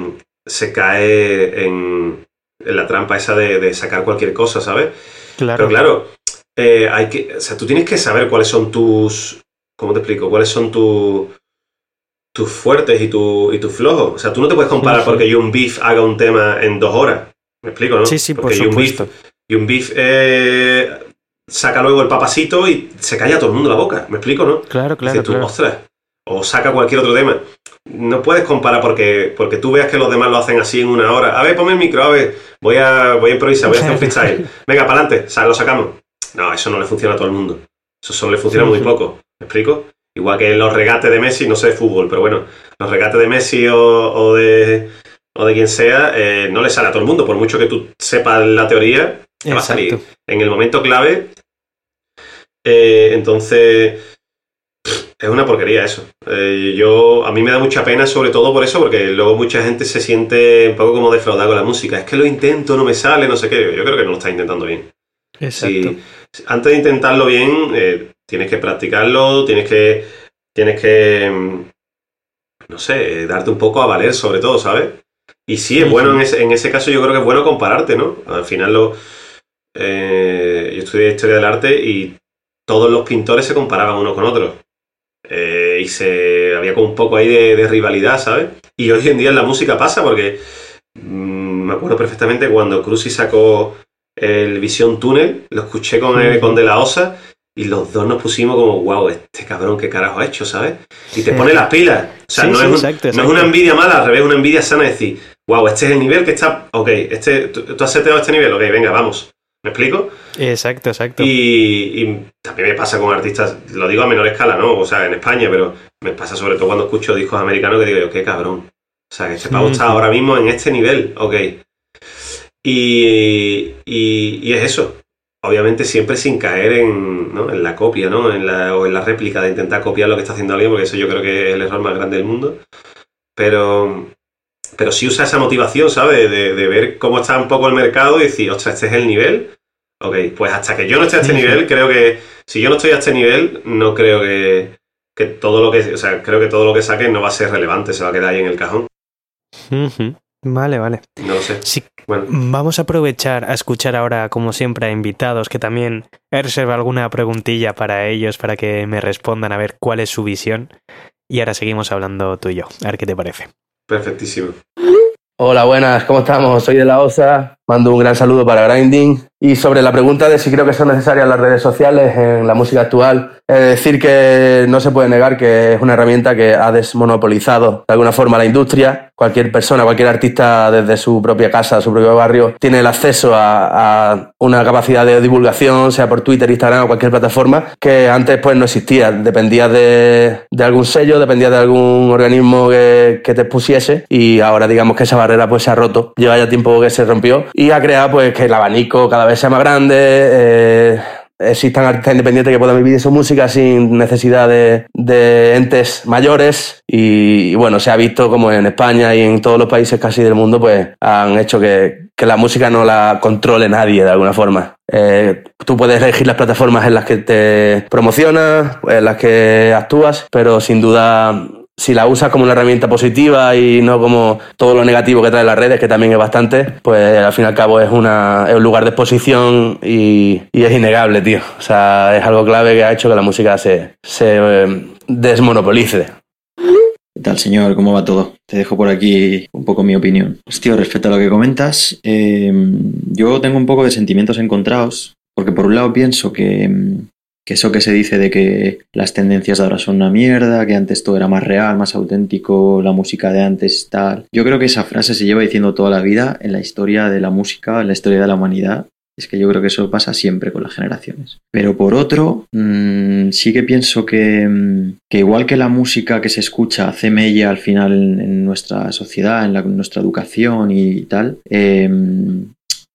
se cae en, en, la trampa esa de, sacar cualquier cosa, ¿sabes? Claro. Pero claro, eh, hay que, o sea, tú tienes que saber cuáles son tus, ¿cómo te explico? ¿Cuáles son tus tus fuertes y, tu, y tus flojos. O sea, tú no te puedes comparar porque yo un Beef haga un tema en dos horas. ¿Me explico, no? Sí, sí, por supuesto. Y un beef eh, saca luego el papasito y se calla a todo el mundo la boca. ¿Me explico, no? Claro, claro. tú, ostras. O saca cualquier otro tema. No puedes comparar porque, porque tú veas que los demás lo hacen así en una hora. A ver, ponme el micro, a ver, voy a, voy a improvisar, voy a hacer un freestyle. Venga, para adelante, lo sacamos. No, eso no le funciona a todo el mundo. Eso solo le funciona muy poco. ¿Me explico? Igual que los regates de Messi, no sé de fútbol, pero bueno, los regates de Messi o de o de quien sea, eh, no le sale a todo el mundo. Por mucho que tú sepas la teoría, te va a salir. En el momento clave, eh, entonces, es una porquería eso. Eh, yo, a mí me da mucha pena sobre todo por eso, porque luego mucha gente se siente un poco como defraudada con la música. Es que lo intento, no me sale, no sé qué. Yo creo que no lo está intentando bien. Exacto. antes de intentarlo bien, Tienes que practicarlo, tienes que, tienes que, mm, no sé, darte un poco a valer sobre todo, ¿sabes? Y sí, es bueno en ese, en ese caso yo creo que es bueno compararte, ¿no? Al final lo, eh, yo estudié historia del arte y todos los pintores se comparaban unos con otros. Eh, y se había como un poco ahí de, rivalidad, ¿sabes? Y hoy en día en la música pasa porque mm, me acuerdo perfectamente cuando Cruzy sacó el Visión Túnel, lo escuché con, con De La Osa y los dos nos pusimos como, wow, este cabrón qué carajo ha hecho, ¿sabes? Y te pone las pilas. O sea, no, es no, es una envidia mala, al revés, una envidia sana de decir, wow, este es el nivel que está, ok, este, tú, tú has seteado este nivel, ok, venga, vamos. ¿Me explico? Exacto, exacto. Y, también me pasa con artistas, lo digo a menor escala, ¿no? O sea, en España, pero me pasa sobre todo cuando escucho discos americanos que digo yo, qué cabrón. O sea, que este pavo está ahora mismo en este nivel, ok. Y, y, es eso. Obviamente siempre sin caer en, ¿no? en la copia, ¿no? En la, o en la réplica de intentar copiar lo que está haciendo alguien, porque eso yo creo que es el error más grande del mundo. Pero, pero sí usa esa motivación, ¿sabes? De, de, ver cómo está un poco el mercado y decir, ostras, este es el nivel. Ok, pues hasta que yo no esté a este nivel, creo que si yo no estoy a este nivel, no creo que, que todo lo que, o sea, creo que todo lo que saque no va a ser relevante, se va a quedar ahí en el cajón. Vale, vale. No lo sé. bueno. Vamos a aprovechar a escuchar ahora, como siempre, a invitados que también he reservado alguna preguntilla para ellos, para que me respondan a ver cuál es su visión. Y ahora seguimos hablando tú y yo. A ver qué te parece. Perfectísimo. Hola, buenas, ¿cómo estamos? Soy de la OSA, mando un gran saludo para Grinding. Y sobre la pregunta de si creo que son necesarias las redes sociales en la música actual, es decir que no se puede negar que es una herramienta que ha desmonopolizado de alguna forma la industria. Cualquier persona, cualquier artista desde su propia casa, su propio barrio, tiene el acceso a, una capacidad de divulgación, sea por Twitter, Instagram o cualquier plataforma, que antes pues no existía. Dependía de, algún sello, dependía de algún organismo que, te expusiese y ahora digamos que esa barrera pues se ha roto. Lleva ya tiempo que se rompió y ha creado pues que el abanico cada vez sea más grande. Eh, existan artistas independientes que puedan vivir de su música sin necesidad de, entes mayores y, bueno, se ha visto como en España y en todos los países casi del mundo pues han hecho que, la música no la controle nadie de alguna forma. Eh, tú puedes elegir las plataformas en las que te promocionas, en las que actúas, pero sin duda si la usas como una herramienta positiva y no como todo lo negativo que trae las redes, que también es bastante, pues al fin y al cabo es, una, es un lugar de exposición y, es innegable, tío. O sea, es algo clave que ha hecho que la música se, eh, desmonopolice. ¿Qué tal, señor? ¿Cómo va todo? Te dejo por aquí un poco mi opinión. Hostia, respecto a lo que comentas, eh, yo tengo un poco de sentimientos encontrados, porque por un lado pienso que que eso que se dice de que las tendencias de ahora son una mierda, que antes todo era más real, más auténtico, la música de antes tal. Yo creo que esa frase se lleva diciendo toda la vida en la historia de la música, en la historia de la humanidad. Es que yo creo que eso pasa siempre con las generaciones. Pero por otro, mmm, sí que pienso que, mm, que, igual que la música que se escucha hace mella al final en, nuestra sociedad, en, la, nuestra educación y tal, eh,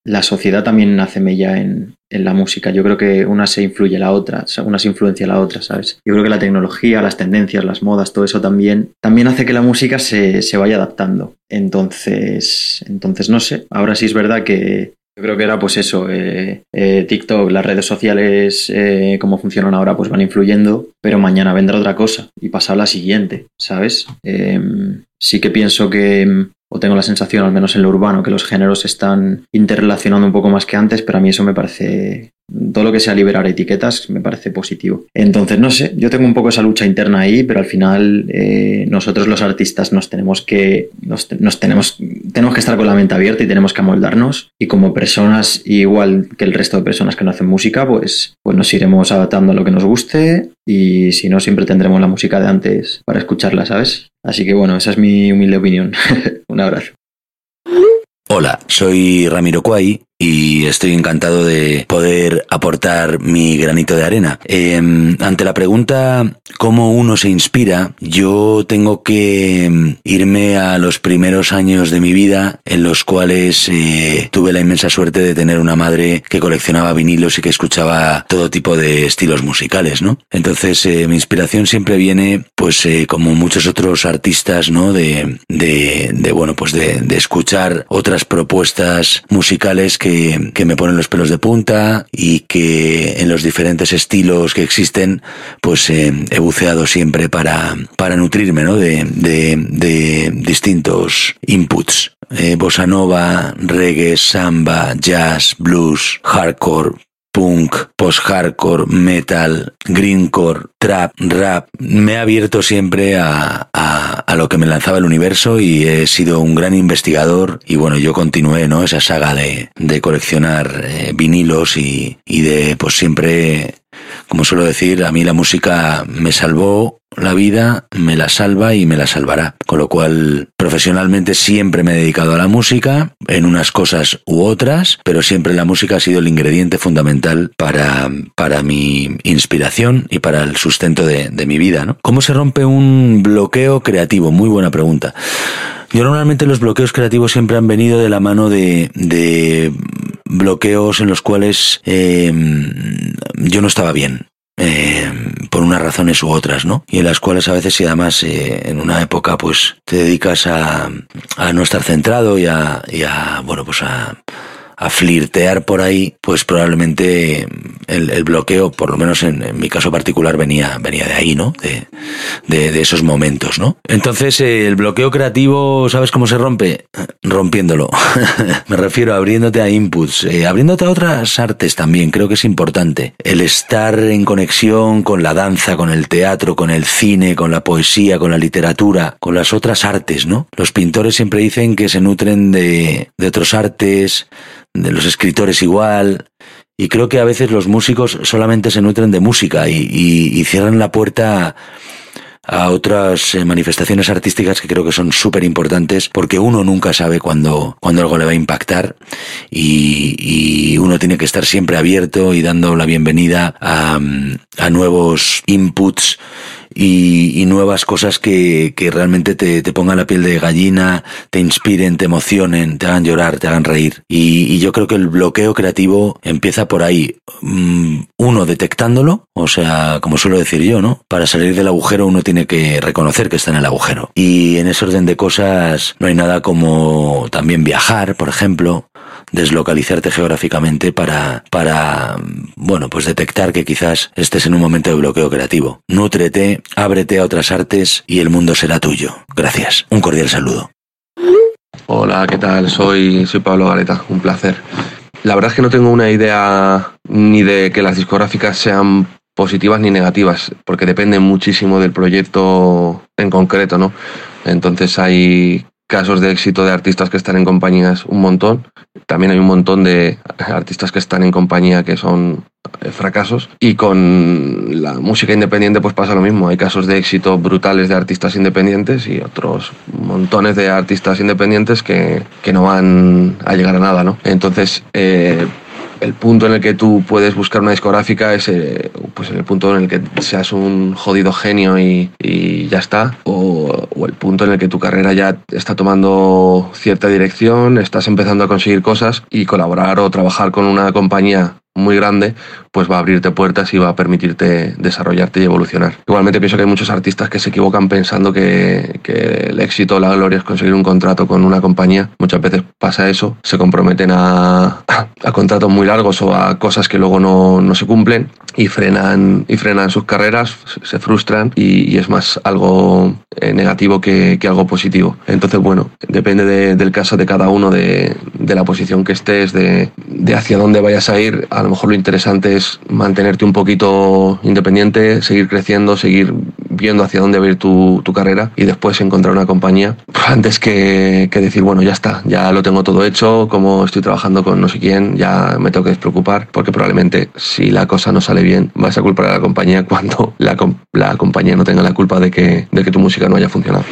la sociedad también hace mella en, en la música. Yo creo que una se influye a la otra, una se influencia a la otra, ¿sabes? Yo creo que la tecnología, las tendencias, las modas, todo eso también, también hace que la música se, se vaya adaptando. Entonces, entonces, no sé, ahora sí es verdad que yo creo que era pues eso, eh, eh, TikTok, las redes sociales, eh, como funcionan ahora, pues van influyendo, pero mañana vendrá otra cosa y pasa la siguiente, ¿sabes? Em, sí que pienso que, o tengo la sensación, al menos en lo urbano, que los géneros se están interrelacionando un poco más que antes, pero a mí eso me parece todo lo que sea liberar etiquetas me parece positivo. Entonces, no sé, yo tengo un poco esa lucha interna ahí, pero al final eh, nosotros los artistas nos tenemos que, nos, tenemos, tenemos que estar con la mente abierta y tenemos que amoldarnos y como personas, igual que el resto de personas que no hacen música, pues, pues nos iremos adaptando a lo que nos guste y si no, siempre tendremos la música de antes para escucharla, ¿sabes? Así que bueno, esa es mi humilde opinión. un abrazo. Hola, soy Ramiro Cuay y estoy encantado de poder aportar mi granito de arena. Em, ante la pregunta cómo uno se inspira, yo tengo que em, irme a los primeros años de mi vida en los cuales eh, tuve la inmensa suerte de tener una madre que coleccionaba vinilos y que escuchaba todo tipo de estilos musicales, ¿no? Entonces eh, mi inspiración siempre viene, pues eh, como muchos otros artistas, ¿no? De, de, de bueno, pues de, de escuchar otras propuestas musicales que que, me ponen los pelos de punta y que en los diferentes estilos que existen, pues eh, he buceado siempre para, para nutrirme ¿no? de, de, de distintos inputs. Eh, bossa nova, reggae, samba, jazz, blues, hardcore, punk, post-hardcore, metal, greencore, trap, rap. Me he abierto siempre a, a, a, lo que me lanzaba el universo y he sido un gran investigador y bueno, yo continué, ¿no? Esa saga de, de coleccionar eh, vinilos y, y de pues siempre como suelo decir, a mí la música me salvó la vida, me la salva y me la salvará. Con lo cual, profesionalmente siempre me he dedicado a la música, en unas cosas u otras, pero siempre la música ha sido el ingrediente fundamental para, para mi inspiración y para el sustento de, de mi vida. ¿no? ¿Cómo se rompe un bloqueo creativo? Muy buena pregunta. Yo normalmente los bloqueos creativos siempre han venido de la mano de, de bloqueos en los cuales eh, yo no estaba bien. Eh, por unas razones u otras, ¿no? Y en las cuales a veces, y además eh, en una época, pues te dedicas a, a no estar centrado y a, y a bueno, pues a, a flirtear por ahí, pues probablemente el, bloqueo, por lo menos en, mi caso particular, venía, venía de ahí, ¿no? De, de, de esos momentos, ¿no? Entonces, eh, el bloqueo creativo, ¿sabes cómo se rompe? Rompiéndolo. Me refiero a abriéndote a inputs, eh, abriéndote a otras artes también, creo que es importante. El estar en conexión con la danza, con el teatro, con el cine, con la poesía, con la literatura, con las otras artes, ¿no? Los pintores siempre dicen que se nutren de, de otros artes, de los escritores igual. Y creo que a veces los músicos solamente se nutren de música y, y, y cierran la puerta a otras eh, manifestaciones artísticas que creo que son súper importantes porque uno nunca sabe cuándo, cuándo algo le va a impactar y, y, uno tiene que estar siempre abierto y dando la bienvenida a, a nuevos inputs y, y, nuevas cosas que, que realmente te, te, pongan la piel de gallina, te inspiren, te emocionen, te hagan llorar, te hagan reír. Y, y yo creo que el bloqueo creativo empieza por ahí. Mm, uno, detectándolo, o sea, como suelo decir yo, ¿no? Para salir del agujero uno tiene que reconocer que está en el agujero. Y en ese orden de cosas no hay nada como también viajar, por ejemplo, deslocalizarte geográficamente para, para, bueno, pues detectar que quizás estés en un momento de bloqueo creativo. Nútrete, ábrete a otras artes y el mundo será tuyo. Gracias. Un cordial saludo. Hola, ¿qué tal? Soy, soy Pablo Galeta, un placer. La verdad es que no tengo una idea ni de que las discográficas sean positivas ni negativas, porque depende muchísimo del proyecto en concreto, ¿no? Entonces hay casos de éxito de artistas que están en compañías un montón. También hay un montón de artistas que están en compañía que son eh, fracasos. Y con la música independiente pues pasa lo mismo. Hay casos de éxito brutales de artistas independientes y otros montones de artistas independientes que, que no van a llegar a nada, ¿no? Entonces, eh, el punto en el que tú puedes buscar una discográfica es eh, pues en el punto en el que seas un jodido genio y, y ya está, o, o, el punto en el que tu carrera ya está tomando cierta dirección, estás empezando a conseguir cosas y colaborar o trabajar con una compañía muy grande, pues va a abrirte puertas y va a permitirte desarrollarte y evolucionar. Igualmente pienso que hay muchos artistas que se equivocan pensando que, el éxito o la gloria es conseguir un contrato con una compañía. Muchas veces pasa eso, se comprometen a, contratos muy largos o a cosas que luego no, no se cumplen y frenan, y frenan sus carreras, se frustran y, es más algo negativo que, que, algo positivo. Entonces, bueno, depende de, del caso de cada uno, de, de la posición que estés, de, de hacia dónde vayas a ir. A lo mejor lo interesante es mantenerte un poquito independiente, seguir creciendo, seguir viendo hacia dónde va a ir tu, tu carrera y después encontrar una compañía antes que, que, decir, bueno, ya está, ya lo tengo todo hecho, como estoy trabajando con no sé quién, ya me tengo que despreocupar, porque probablemente si la cosa no sale bien, vas a culpar a la compañía cuando la, la compañía no tenga la culpa de que, de que tu música no haya funcionado.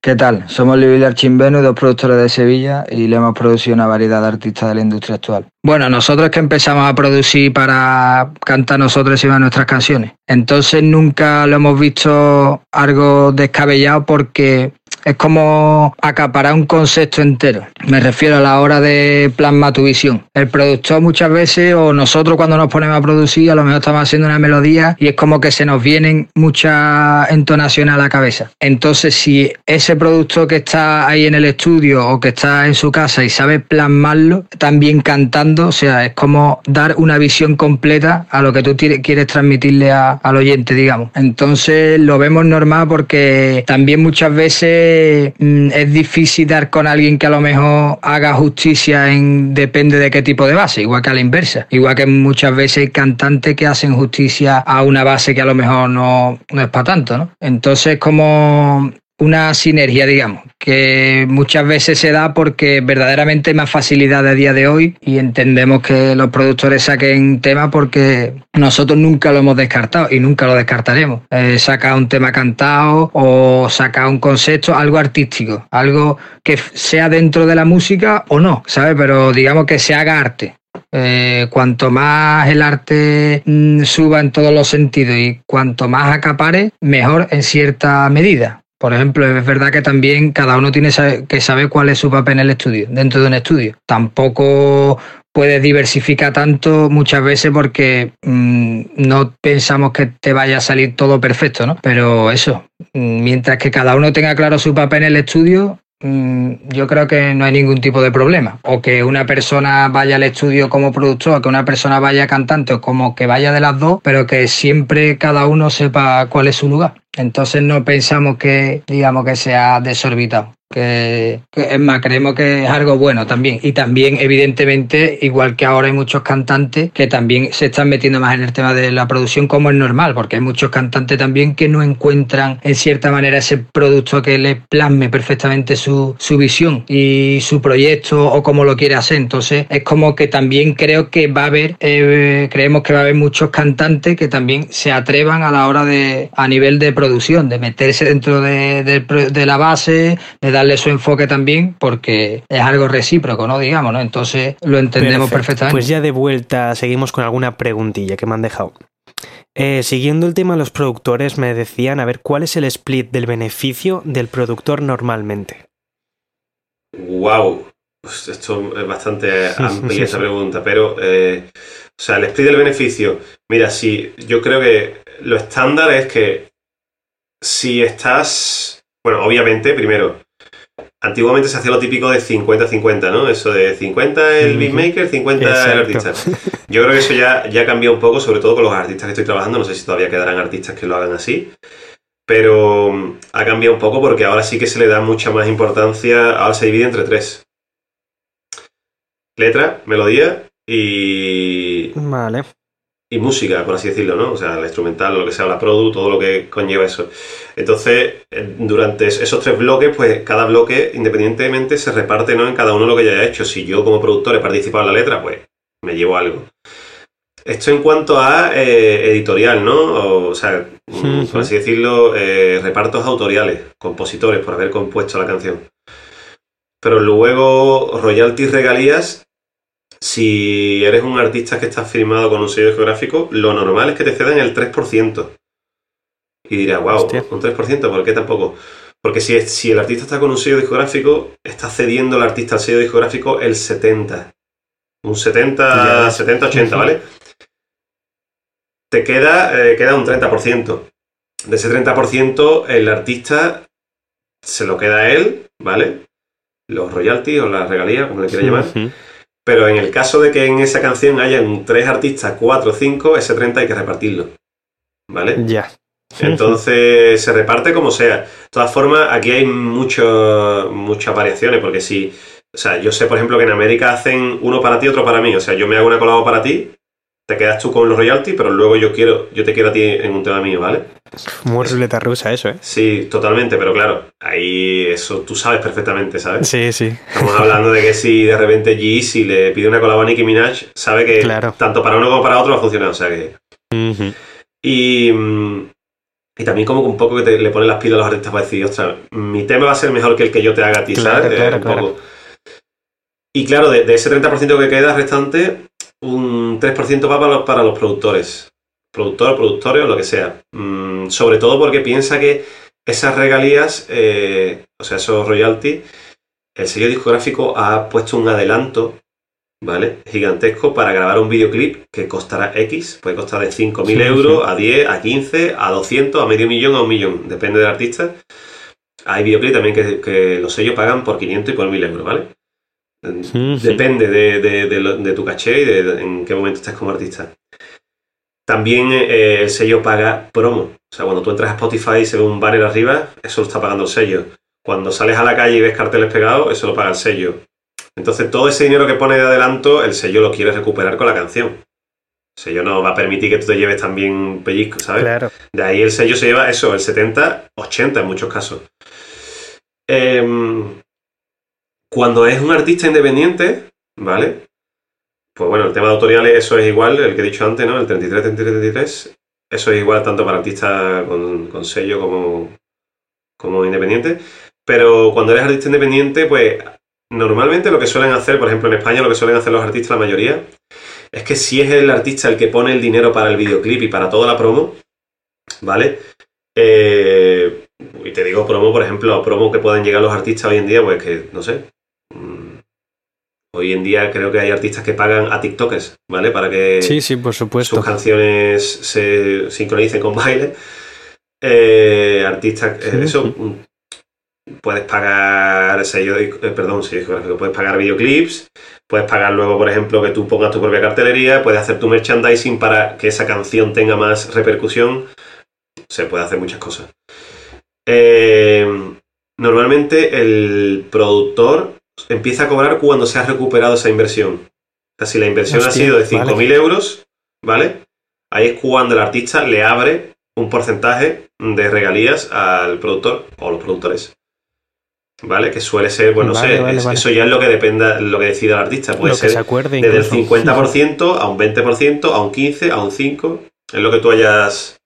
¿Qué tal? Somos Libil Archimbeno, dos productores de Sevilla y le hemos producido una variedad de artistas de la industria actual. Bueno, nosotros que empezamos a producir para cantar nosotros encima nuestras canciones. Entonces nunca lo hemos visto algo descabellado porque es como acaparar un concepto entero. Me refiero a la hora de plasmar tu visión. El productor muchas veces, o nosotros cuando nos ponemos a producir, a lo mejor estamos haciendo una melodía y es como que se nos vienen muchas entonaciones a la cabeza. Entonces, si ese productor que está ahí en el estudio o que está en su casa y sabe plasmarlo, también cantando, o sea, es como dar una visión completa a lo que tú quieres transmitirle al oyente, digamos. Entonces, lo vemos normal porque también muchas veces mm, es difícil dar con alguien que a lo mejor haga justicia en depende de qué tipo de base, igual que a la inversa. Igual que muchas veces hay cantantes que hacen justicia a una base que a lo mejor no, no es para tanto, ¿no? Entonces, como una sinergia, digamos, que muchas veces se da porque verdaderamente hay más facilidad a día de hoy y entendemos que los productores saquen tema porque nosotros nunca lo hemos descartado y nunca lo descartaremos. Eh, saca un tema cantado o saca un concepto, algo artístico, algo que sea dentro de la música o no, ¿sabes? Pero digamos que se haga arte. Eh, cuanto más el arte mm, suba en todos los sentidos y cuanto más acapare, mejor en cierta medida. Por ejemplo, es verdad que también cada uno tiene que saber cuál es su papel en el estudio, dentro de un estudio. Tampoco puedes diversificar tanto muchas veces porque mm, no pensamos que te vaya a salir todo perfecto, ¿no? Pero eso, mm, mientras que cada uno tenga claro su papel en el estudio, mm, yo creo que no hay ningún tipo de problema. O que una persona vaya al estudio como productor, o que una persona vaya cantante, o como que vaya de las dos, pero que siempre cada uno sepa cuál es su lugar. Entonces no pensamos que, digamos, que sea desorbitado que, es más, creemos que es algo bueno también. Y también, evidentemente, igual que ahora hay muchos cantantes que también se están metiendo más en el tema de la producción como es normal, porque hay muchos cantantes también que no encuentran en cierta manera ese producto que les plasme perfectamente su, su visión y su proyecto o como lo quiere hacer. Entonces, es como que también creo que va a haber, eh, creemos que va a haber muchos cantantes que también se atrevan a la hora de, a nivel de producción, de meterse dentro de, de la base, de darle su enfoque también porque es algo recíproco, ¿no? Digamos, ¿no? Entonces lo entendemos perfectamente. Pues ya de vuelta seguimos con alguna preguntilla que me han dejado. Eh, siguiendo el tema los productores, me decían, a ver, ¿cuál es el split del beneficio del productor normalmente? Wow, pues esto es bastante amplia esa pregunta, pero, eh, o sea, el split del beneficio, mira, si yo creo que lo estándar es que si estás, bueno, obviamente, primero, Antiguamente se hacía lo típico de 50-50, ¿no? Eso de 50 el beatmaker, 50 el artista. Yo creo que eso ya, ya cambiado un poco, sobre todo con los artistas que estoy trabajando. No sé si todavía quedarán artistas que lo hagan así. Pero mm, ha cambiado un poco porque ahora sí que se le da mucha más importancia. Ahora se divide entre tres: letra, melodía y. Vale y música, por así decirlo, ¿no? O sea, la instrumental, lo que sea, la produ, todo lo que conlleva eso. Entonces, eh, durante esos tres bloques, pues cada bloque independientemente se reparte, ¿no? En cada uno lo que ya haya hecho. Si yo como productor he participado en la letra, pues me llevo algo. Esto en cuanto a eh, editorial, ¿no? O, sea, por así decirlo, eh, repartos autoriales, compositores por haber compuesto la canción. Pero luego, royalties, regalías, si eres un artista que está firmado con un sello discográfico, lo normal es que te cedan el 3%. Y dirás, wow, un 3%, ¿por qué tampoco? Porque si, si el artista está con un sello discográfico, está cediendo el artista al sello discográfico el 70. Un 70, 70, 80, ¿vale? Te queda, eh, queda un 30%. De ese 30%, el artista se lo queda a él, ¿vale? Los royalties o las regalías, como le quiera llamar. Pero en el caso de que en esa canción hayan tres artistas, cuatro o cinco, ese 30 hay que repartirlo. ¿Vale? Ya. Entonces se reparte como sea. De todas formas, aquí hay mucho, muchas variaciones, porque si. O sea, yo sé, por ejemplo, que en América hacen uno para ti, otro para mí. O sea, yo me hago una colabo para ti, te quedas tú con los royalties, pero luego yo quiero, yo te quiero a ti en un tema mío, ¿vale? Muy ruleta rusa eso, ¿eh? Sí, totalmente, pero claro, ahí eso tú sabes perfectamente, ¿sabes? Sí, sí. Estamos hablando de que si de repente G si le pide una colabo a Nicki Minaj, sabe que tanto para uno como para otro va a funcionar, o sea que... Y... Y también como un poco que te, le pone las pilas a los artistas para decir, ostras, mi tema va a ser mejor que el que yo te haga a ti, ¿sabes? Claro, claro. Y claro, de, de, ese 30% que queda restante, un 3% va para los, para los productores. Productor, productores o lo que sea. Mm, sobre todo porque piensa que esas regalías, eh, o sea, esos royalties, el sello discográfico ha puesto un adelanto, ¿vale? Gigantesco para grabar un videoclip que costará X, puede costar de 5.000 Sí, euros a 10, a 15, a 200, a medio millón, a un millón, depende del artista. Hay videoclip también que, que los sellos pagan por 500 y por 1.000 euros, ¿vale? Ujú. Depende de, de- de lo- de tu caché y de, en qué momento estás como artista. También eh, el sello paga promo. O sea, cuando tú entras a Spotify y se ve un banner arriba, eso lo está pagando el sello. Cuando sales a la calle y ves carteles pegados, eso lo paga el sello. Entonces, todo ese dinero que pone de adelanto, el sello lo quiere recuperar con la canción. El sello no va a permitir que tú te lleves también pellizco, ¿sabes? Claro. De ahí el sello se lleva eso, el 70, 80 en muchos casos. Em, cuando es un artista independiente, ¿vale? Pues bueno, el tema de autoriales, eso es igual, el que he dicho antes, ¿no? El 33, 33, 33. Eso es igual tanto para artistas con, con sello como, como independiente. Pero cuando eres artista independiente, pues normalmente lo que suelen hacer, por ejemplo en España, lo que suelen hacer los artistas, la mayoría, es que si es el artista el que pone el dinero para el videoclip y para toda la promo, ¿vale? Eh, y te digo promo, por ejemplo, promo que pueden llegar los artistas hoy en día, pues que, no sé. Hoy en día creo que hay artistas que pagan a TikTokers, ¿vale? Para que Sí, sí, por supuesto. sus canciones se sincronicen con baile. Eh, artistas, eh, Sí. eso. mm, Puedes pagar sello, eh, perdón, sello puedes pagar videoclips, puedes pagar luego, por ejemplo, que tú pongas tu propia cartelería, puedes hacer tu merchandising para que esa canción tenga más repercusión. Se puede hacer muchas cosas. Eh, normalmente el productor empieza a cobrar cuando se ha recuperado esa inversión. O sea, si la inversión ha sido de 5.000 vale. euros, ¿vale? Ahí es cuando el artista le abre un porcentaje de regalías al productor o los productores. ¿Vale? Que suele ser, bueno, no sé, vale, es- vale. eso ya es lo que dependa, lo que decida el artista. Puede lo que ser se acuerde desde el incluso. 50% a un 20%, a un 15%, a un 5%. Es lo que tú hayas.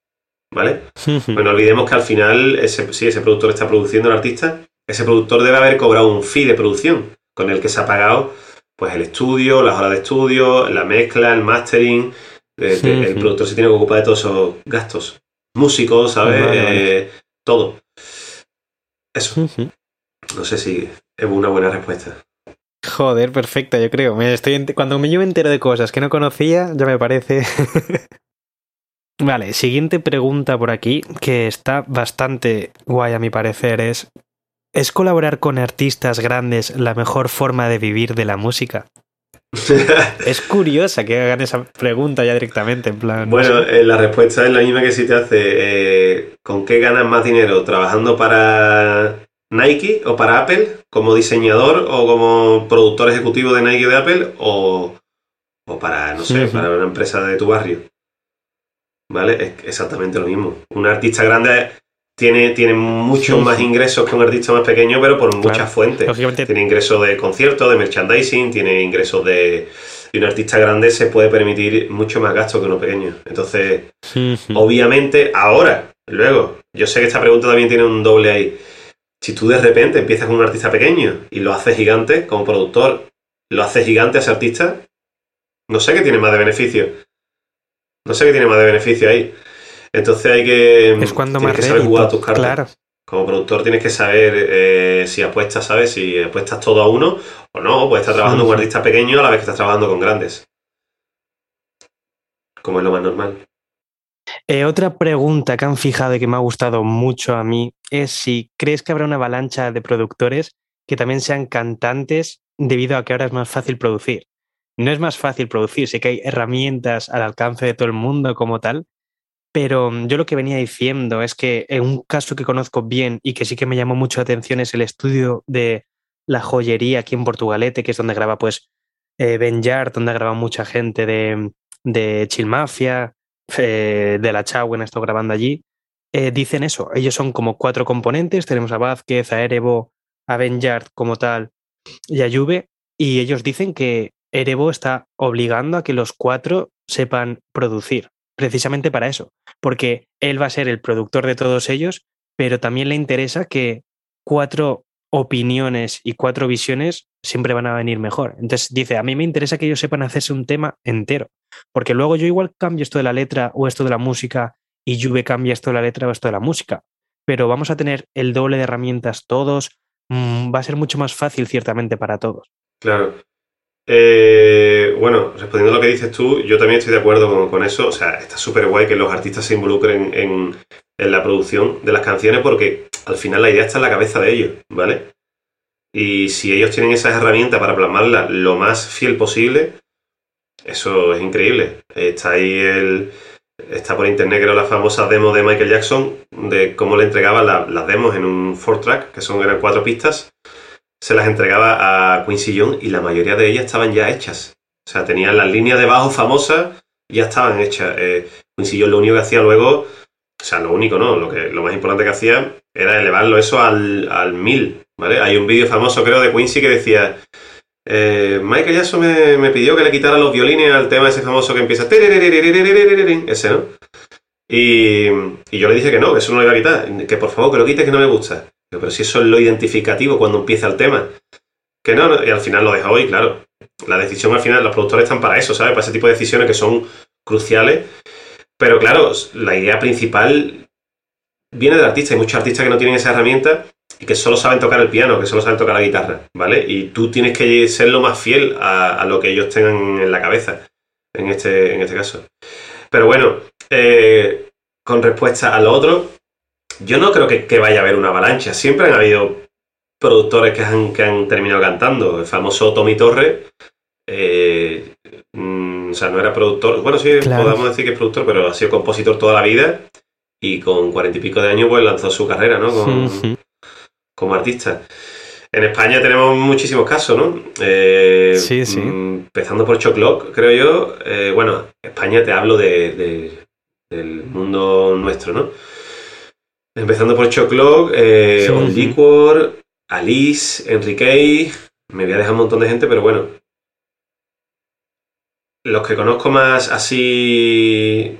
¿Vale? Ujú. Pues no olvidemos que al final, ese, si ese productor está produciendo el artista, ese productor debe haber cobrado un fee de producción con el que se ha pagado pues el estudio, las horas de estudio, la mezcla, el mastering. eh, Sí, el sí. productor se tiene que ocupar de todos esos gastos. Músicos, ¿sabes? Vale, vale. Eh, todo. Eso. No sé si es una buena respuesta. Joder, perfecta, yo creo. Me estoy Cuando me- yo me entero de cosas que no conocía, ya me parece. vale, siguiente pregunta por aquí, que está bastante guay a mi parecer, es ¿Es colaborar con artistas grandes la mejor forma de vivir de la música? Es curiosa que hagan esa pregunta ya directamente, en plan. no Bueno, sé. eh, la respuesta es la misma que si te hace eh, ¿con qué ganas más dinero? ¿Trabajando para Nike o para Apple como diseñador o como productor ejecutivo de Nike o de Apple o, o para, no sé, para una empresa de tu barrio? ¿Vale? Es exactamente lo mismo. Un artista grande tiene, tiene muchos Sí. más ingresos que un artista más pequeño, pero por muchas Claro. fuentes. Lógicamente, Tiene ingresos de conciertos, de merchandising, tiene ingresos de... Y un artista grande se puede permitir mucho más gasto que uno pequeño. Entonces, obviamente, ahora, luego, yo sé que esta pregunta también tiene un doble ahí. Si tú de repente empiezas con un artista pequeño y lo haces gigante, como productor, lo haces gigante a ese artista, no sé qué tiene más de beneficio. No sé qué tiene más de beneficio ahí. Entonces hay que, es cuando tienes más que saber rédito, jugar tus cartas. Claro. Como productor tienes que saber eh, si apuestas, ¿sabes? Si apuestas todo a uno o no, pues estás trabajando con un Ujú. artista pequeño a la vez que estás trabajando con grandes. Como es lo más normal. Eh, otra pregunta que han fijado y que me ha gustado mucho a mí es si crees que habrá una avalancha de productores que también sean cantantes debido a que ahora es más fácil producir. No es más fácil producir, sé que hay herramientas al alcance de todo el mundo como tal, pero mm, yo lo que venía diciendo es que en un caso que conozco bien y que sí que me llamó mucho la atención es el estudio de la joyería aquí en Portugalete, que es donde graba pues eh, Ben donde ha grabado mucha gente de, de Chill Mafia, eh, de la Chau, esto grabando allí, eh, dicen eso. Ellos son como cuatro componentes. Tenemos a Vázquez, a Erebo, a Ben como tal y a Juve. Y ellos dicen que Erebo está obligando a que los cuatro sepan producir. Precisamente para eso. Porque él va a ser el productor de todos ellos, pero también le interesa que cuatro opiniones y cuatro visiones siempre van a venir mejor. Entonces dice, a mí me interesa que ellos sepan hacerse un tema entero. Porque luego yo igual cambio esto de la letra o esto de la música y Juve cambia esto de la letra o esto de la música. pero vamos a tener el doble de herramientas todos. Mm, va a ser mucho más fácil, ciertamente, para todos. Claro. Eh, bueno, respondiendo a lo que dices tú, yo también estoy de acuerdo con, eso. O sea, está súper guay que los artistas se involucren en, la producción de las canciones porque al final la idea está en la cabeza de ellos, ¿vale? Y si ellos tienen esas herramientas para plasmarla lo más fiel posible, eso es increíble. Está ahí el. Está por internet, creo, la famosa demo de Michael Jackson de cómo le entregaba las demos en un four track, que son eran cuatro pistas se las entregaba a Quincy Jones y la mayoría de ellas estaban ya hechas. O sea, tenían las líneas de bajo famosas, ya estaban hechas. Eh, Quincy Jones lo único que hacía luego, o sea, lo único, ¿no? Lo, que, lo más importante que hacía era elevarlo eso al, al mil, ¿vale? Hay un vídeo famoso, creo, de Quincy que decía... Eh, Michael Jackson me, me, pidió que le quitara los violines al tema ese famoso que empieza... Ese, ¿no? Y, y, yo le dije que no, que eso no lo iba a quitar. Que por favor, que lo quite, que no me gusta. Pero si eso es lo identificativo cuando empieza el tema. Que no, y al final lo dejó y claro, la decisión al final, los productores están para eso, ¿sabes? Para ese tipo de decisiones que son cruciales. Pero claro, la idea principal viene del artista. Hay muchos artistas que no tienen esa herramienta y que solo saben tocar el piano, que solo saben tocar la guitarra, ¿vale? Y tú tienes que ser lo más fiel a, lo que ellos tengan en la cabeza, en este, en este caso. Pero bueno, eh, con respuesta a lo otro, yo no creo que, vaya a haber una avalancha. Siempre han habido productores que han, que han terminado cantando. El famoso Tommy Torre. Eh, mm, o sea, no era productor. Bueno, sí, podemos decir que es productor, pero ha sido compositor toda la vida. Y con cuarenta y pico de años, pues lanzó su carrera, ¿no? Como artista. En España tenemos muchísimos casos, ¿no? Eh, sí, sí. Mm, empezando por Choclock, creo yo. Eh, bueno, España te hablo de, del mundo nuestro, ¿no? Empezando por Choclock, eh, On Liquor, Alice, Enrique, me voy a dejar un montón de gente, pero bueno. Los que conozco más así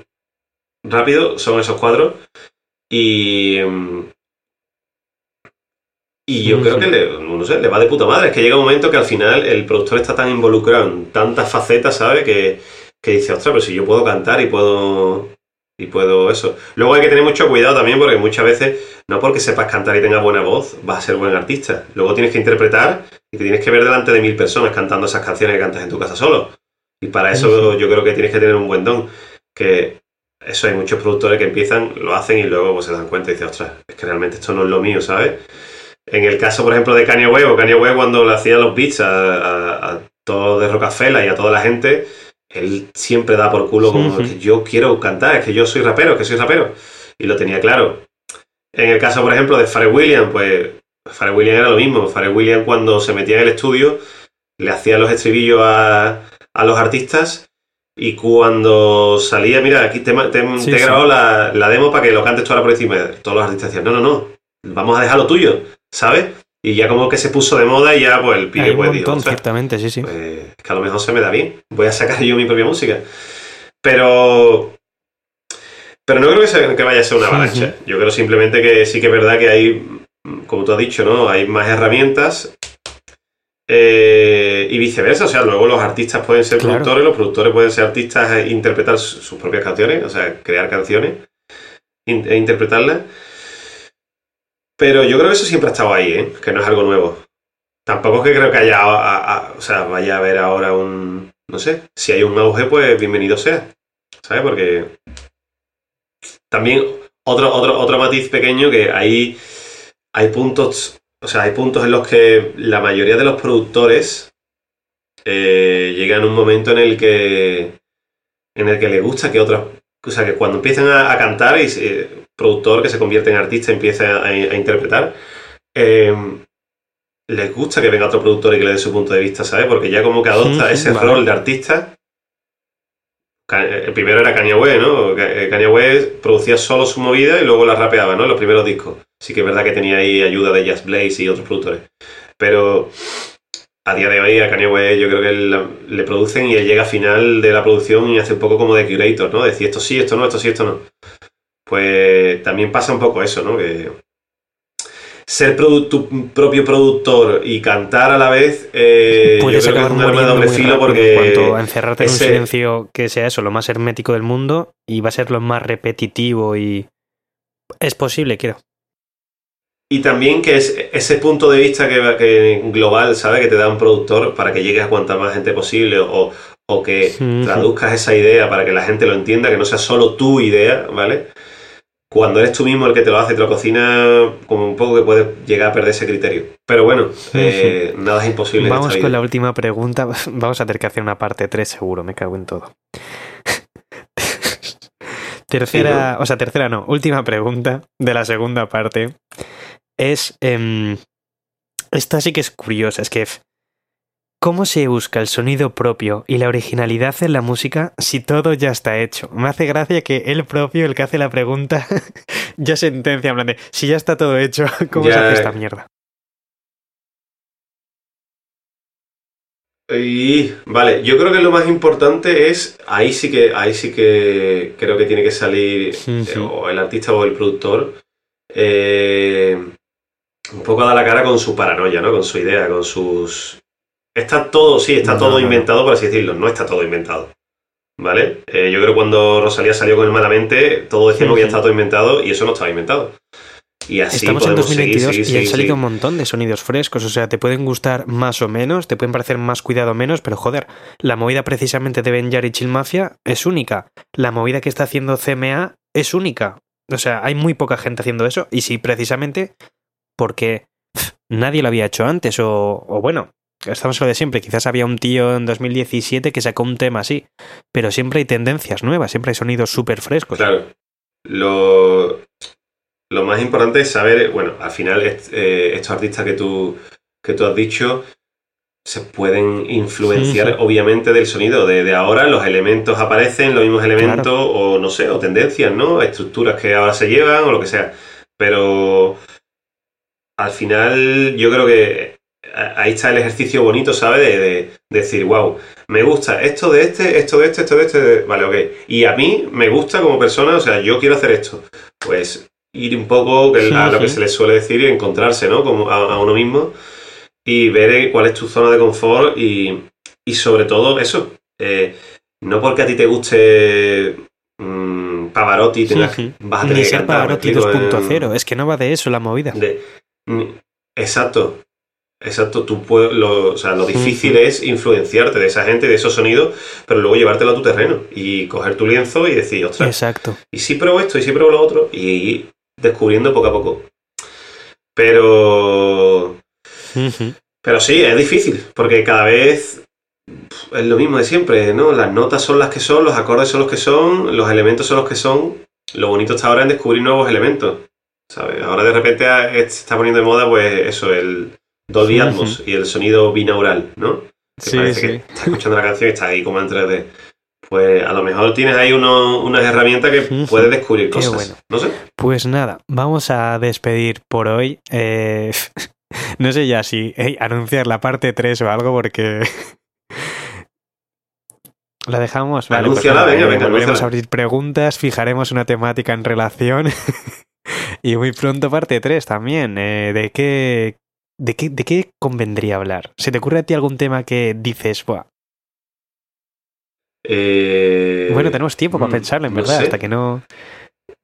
rápido son esos cuadros. Y. Y yo creo que le, no sé, le va de puta madre. Es que llega un momento que al final el productor está tan involucrado en tantas facetas, ¿sabe? Que, que dice, ostras, pero si yo puedo cantar y puedo y puedo eso. Luego hay que tener mucho cuidado también porque muchas veces, no porque sepas cantar y tengas buena voz, vas a ser buen artista. Luego tienes que interpretar y te tienes que ver delante de mil personas cantando esas canciones que cantas en tu casa solo. Y para eso yo creo que tienes que tener un buen don. Que eso hay muchos productores que empiezan, lo hacen y luego pues, se dan cuenta y dicen, ostras, es que realmente esto no es lo mío, ¿sabes? En el caso, por ejemplo, de Kanye West, o Kanye West cuando le hacía los beats a, a, todos de Rockefeller y a toda la gente, él siempre da por culo como que yo quiero cantar, es que yo soy rapero, que soy rapero. Y lo tenía claro. En el caso, por ejemplo, de Pharrell Williams, pues Pharrell Williams era lo mismo. Pharrell Williams cuando se metía en el estudio le hacía los estribillos a, a los artistas y cuando salía, mira, aquí te, he grabado la, la, demo para que lo cantes tú ahora por encima. Todos los artistas decían, no, no, no, vamos a dejarlo tuyo, ¿sabes? Y ya como que se puso de moda y ya pues el pibe pues dijo, ciertamente, sí, sí. Pues, que a lo mejor se me da bien. Voy a sacar yo mi propia música. Pero pero no creo que, que vaya a ser una avalancha. Yo creo simplemente que sí que es verdad que hay, como tú has dicho, ¿no? Hay más herramientas. Eh, y viceversa, o sea, luego los artistas pueden ser productores, los productores pueden ser artistas e interpretar sus propias canciones, o sea, crear canciones e interpretarlas. Pero yo creo que eso siempre ha estado ahí, ¿eh? que no es algo nuevo. Tampoco es que creo que haya, o sea, vaya a haber ahora un, no sé, si hay un auge, pues bienvenido sea, ¿sabes? Porque también otro, otro, otro matiz pequeño que hay, hay puntos, o sea, hay puntos en los que la mayoría de los productores eh, llegan a un momento en el que en el que le gusta que otras, o sea, que cuando empiezan a, cantar y productor que se convierte en artista empieza a, interpretar, eh, les gusta que venga otro productor y que le dé su punto de vista, ¿sabes? Porque ya como que adopta ese rol de artista. El primero era Kanye West, ¿no? Eh, Kanye West producía solo su movida y luego la rapeaba, ¿no? Los primeros discos. Sí que es verdad que tenía ahí ayuda de Jazz Blaze y otros productores. Pero a día de hoy a Kanye West yo creo que le producen y él llega a final de la producción y hace un poco como de curator, ¿no? Decir esto sí, esto no, esto sí, esto no pues también pasa un poco eso, ¿no? Que ser tu propio productor y cantar a la vez eh, puede ser un arma de doble filo porque en cuanto a encerrarte en un silencio que sea eso lo más hermético del mundo y va a ser lo más repetitivo y es posible creo y también que es ese punto de vista que, que global, ¿sabes? Que te da un productor para que llegues a cuanta más gente posible o, o que traduzcas esa idea para que la gente lo entienda, que no sea solo tu idea, ¿vale? Cuando eres tú mismo el que te lo hace y te lo cocina, como un poco que puedes llegar a perder ese criterio. Pero bueno, eh, nada es imposible. en Vamos con la última pregunta. Vamos a tener que hacer una parte 3 seguro, me cago en todo. tercera, o sea, tercera no, última pregunta de la segunda parte es, em, esta sí que es curiosa, es que ¿cómo se busca el sonido propio y la originalidad en la música si todo ya está hecho? Me hace gracia que el propio, el que hace la pregunta, ya sentencia, en plan de, si ya está todo hecho, ¿cómo se hace esta mierda? Y, vale, yo creo que lo más importante es, ahí sí que, ahí sí que creo que tiene que salir eh, o el artista o el productor eh, un poco a dar la cara con su paranoia, ¿no? Con su idea, con sus... Está todo, sí, está No, todo no, no. inventado, por así decirlo, no está todo inventado. ¿Vale? Eh, yo creo que cuando Rosalía salió con el Malamente, todos decíamos que ya Ujú. estaba todo inventado y eso no estaba inventado. Y así Estamos en podemos seguir, 2022 seguir, y han salido un montón de sonidos frescos. O sea, te pueden gustar más o menos, te pueden parecer más cuidado o menos, pero joder, la movida precisamente de Benjar y Chill Mafia es única. La movida que está haciendo CMA es única. O sea, hay muy poca gente haciendo eso. Y sí, precisamente porque pff, nadie lo había hecho antes. O, o bueno, estamos lo de siempre. Quizás había un tío en 2017 que sacó un tema así. Pero siempre hay tendencias nuevas, siempre hay sonidos súper frescos. Claro. Lo, lo más importante es saber, bueno, al final eh, estos artistas que tú, que tú has dicho se pueden influenciar Sí, sí. obviamente del sonido. De, de ahora los elementos aparecen, los mismos elementos, o no sé, o tendencias, ¿no? Estructuras que ahora se llevan o lo que sea. Pero al final yo creo que ahí está el ejercicio bonito, ¿sabes? De, de decir, wow, me gusta esto de este, esto de este, esto de este, de- vale, ok. Y a mí me gusta como persona, o sea, yo quiero hacer esto. Pues ir un poco a lo que se le suele decir y encontrarse, ¿no? Como a, a uno mismo y ver eh, cuál es tu zona de confort y, y sobre todo eso. eh, no porque a ti te guste mm, Pavarotti tengas, vas a Ni tener que ser cantar, ¿me Pavarotti explico? En- 2.0. Es que no va de eso la movida. de- mm, exacto. Exacto, tú puedes, lo, o sea, lo difícil es influenciarte de esa gente, de esos sonidos, pero luego llevártelo a tu terreno y coger tu lienzo y decir, ostras, Exacto. y si pruebo esto, y si pruebo lo otro, y ir descubriendo poco a poco. Pero, pero sí, es difícil, porque cada vez es lo mismo de siempre, ¿no? Las notas son las que son, los acordes son los que son, los elementos son los que son. Lo bonito está ahora en descubrir nuevos elementos, ¿sabes? Ahora de repente está poniendo de moda, pues eso, el Dolby. Atmos y el sonido binaural, ¿no? Que Sí, parece sí. que estás escuchando la canción y estás ahí como en 3D. Pues a lo mejor tienes ahí uno- unas herramientas que puedes descubrir Qué cosas. bueno. No sé. Pues nada, vamos a despedir por hoy. Eh, no sé ya si eh, anunciar la parte 3 o algo porque... La dejamos. Vale, pues Anúnciala, venga, eh, venga, volveremos anúnciala. a abrir preguntas, fijaremos una temática en relación y muy pronto parte 3 también. eh, ¿de, qué, de, qué, ¿De qué convendría hablar? ¿Se te ocurre a ti algún tema que dices, Buah, Eh, bueno, tenemos tiempo para mm, pensarlo, en no verdad, sé. hasta que no...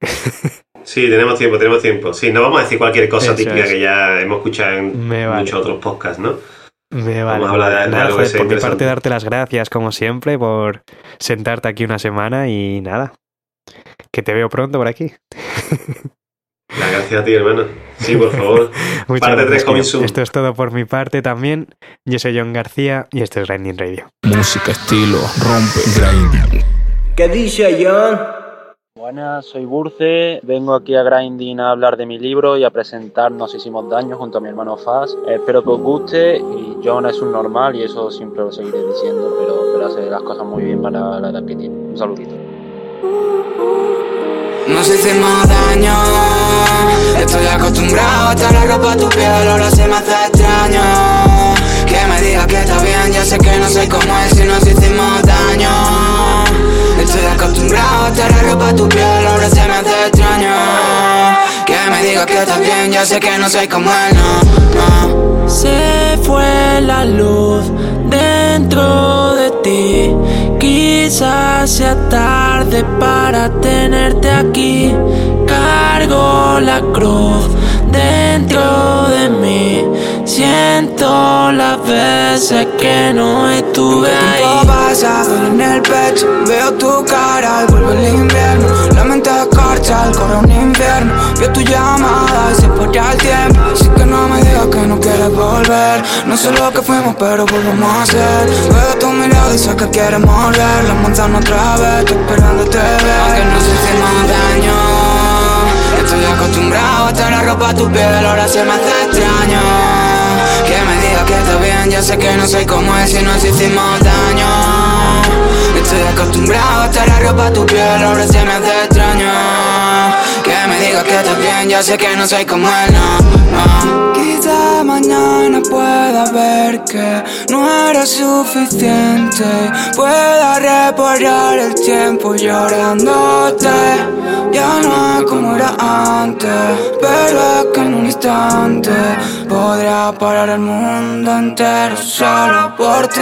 Sí, tenemos tiempo, tenemos tiempo. Sí, no vamos a decir cualquier cosa Eso típica es. que ya hemos escuchado en Me vale. muchos otros podcasts, ¿no? Me Vamos vale. a hablar de- Nada, algo que joder, sea por mi parte, darte las gracias, como siempre, por sentarte aquí una semana y nada. Que te veo pronto por aquí. Las gracias a ti, hermano. Sí, por favor. Muchas Parte gracias, tres coming tío. soon. Esto es todo por mi parte también. Yo soy John García y esto es Grinding Radio. Música, estilo, rompe, grinding. ¿Qué dice John? Buenas, soy Burce, vengo aquí a Grinding a hablar de mi libro y a presentar Nos hicimos daño junto a mi hermano Faz. Espero que os guste y John es un normal y eso siempre lo seguiré diciendo, pero, pero hace las cosas muy bien para la edad que tiene. Un saludito. Nos hicimos daño. Estoy acostumbrado a estar la ropa a tu piel Ahora se me hace extraño. Que me digas que está bien Ya sé que no sé cómo es si nos hicimos daño. Estoy acostumbrado a estar la ropa a tu piel Ahora se me hace extraño. Que me digas que está bien Ya sé que no soy como él, no, no. Se fue la luz dentro de ti Quizás sea tarde para tenerte aquí. Cargo la cruz dentro de mí. Siento las veces que no estuve ahí. tiempo duele en el pecho Veo tu cara y vuelve el invierno La coro un infierno. Veo tu llamada y se pone el tiempo. Así que no me digas que no quieres volver. No sé lo que fuimos pero volvemos a ser Veo tu mirada y sé que quieres morder La manzana otra vez, estoy esperando te ver Aunque nos hicimos daño. Estoy acostumbrado a estar la ropa a tu piel Ahora se me hace extraño. Que me digas que está bien Ya sé que no soy como él si nos hicimos daño. Estoy acostumbrado a estar la ropa a tu piel Ahora se me hace extraño Que Ya sé que no soy como él, no, no. Quizá mañana pueda ver que no era suficiente. Pueda reparar el tiempo llorándote. Ya no es como era antes Pero es que en un instante Podría parar el mundo entero solo por ti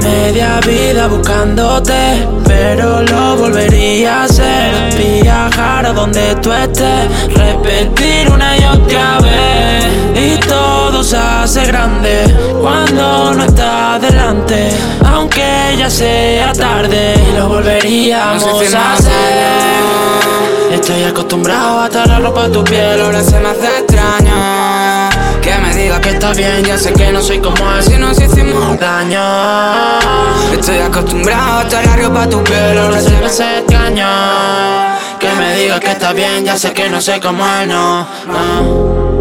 Media vida buscándote, pero lo volvería a hacer. Viajar a donde tú estés, repetir una y otra vez. Y todo se hace grande cuando no estás delante. Aunque ya sea tarde, lo volveríamos a hacer. Estoy acostumbrado a estar la ropa a tu piel, ahora se me hace extraño. Que me digas que está bien, ya sé que no soy como él si nos hicimos daño. Estoy acostumbrado a estar la ropa a tu piel, ahora se me hace extraño. Que me digas que está bien, ya sé que no soy como él, no.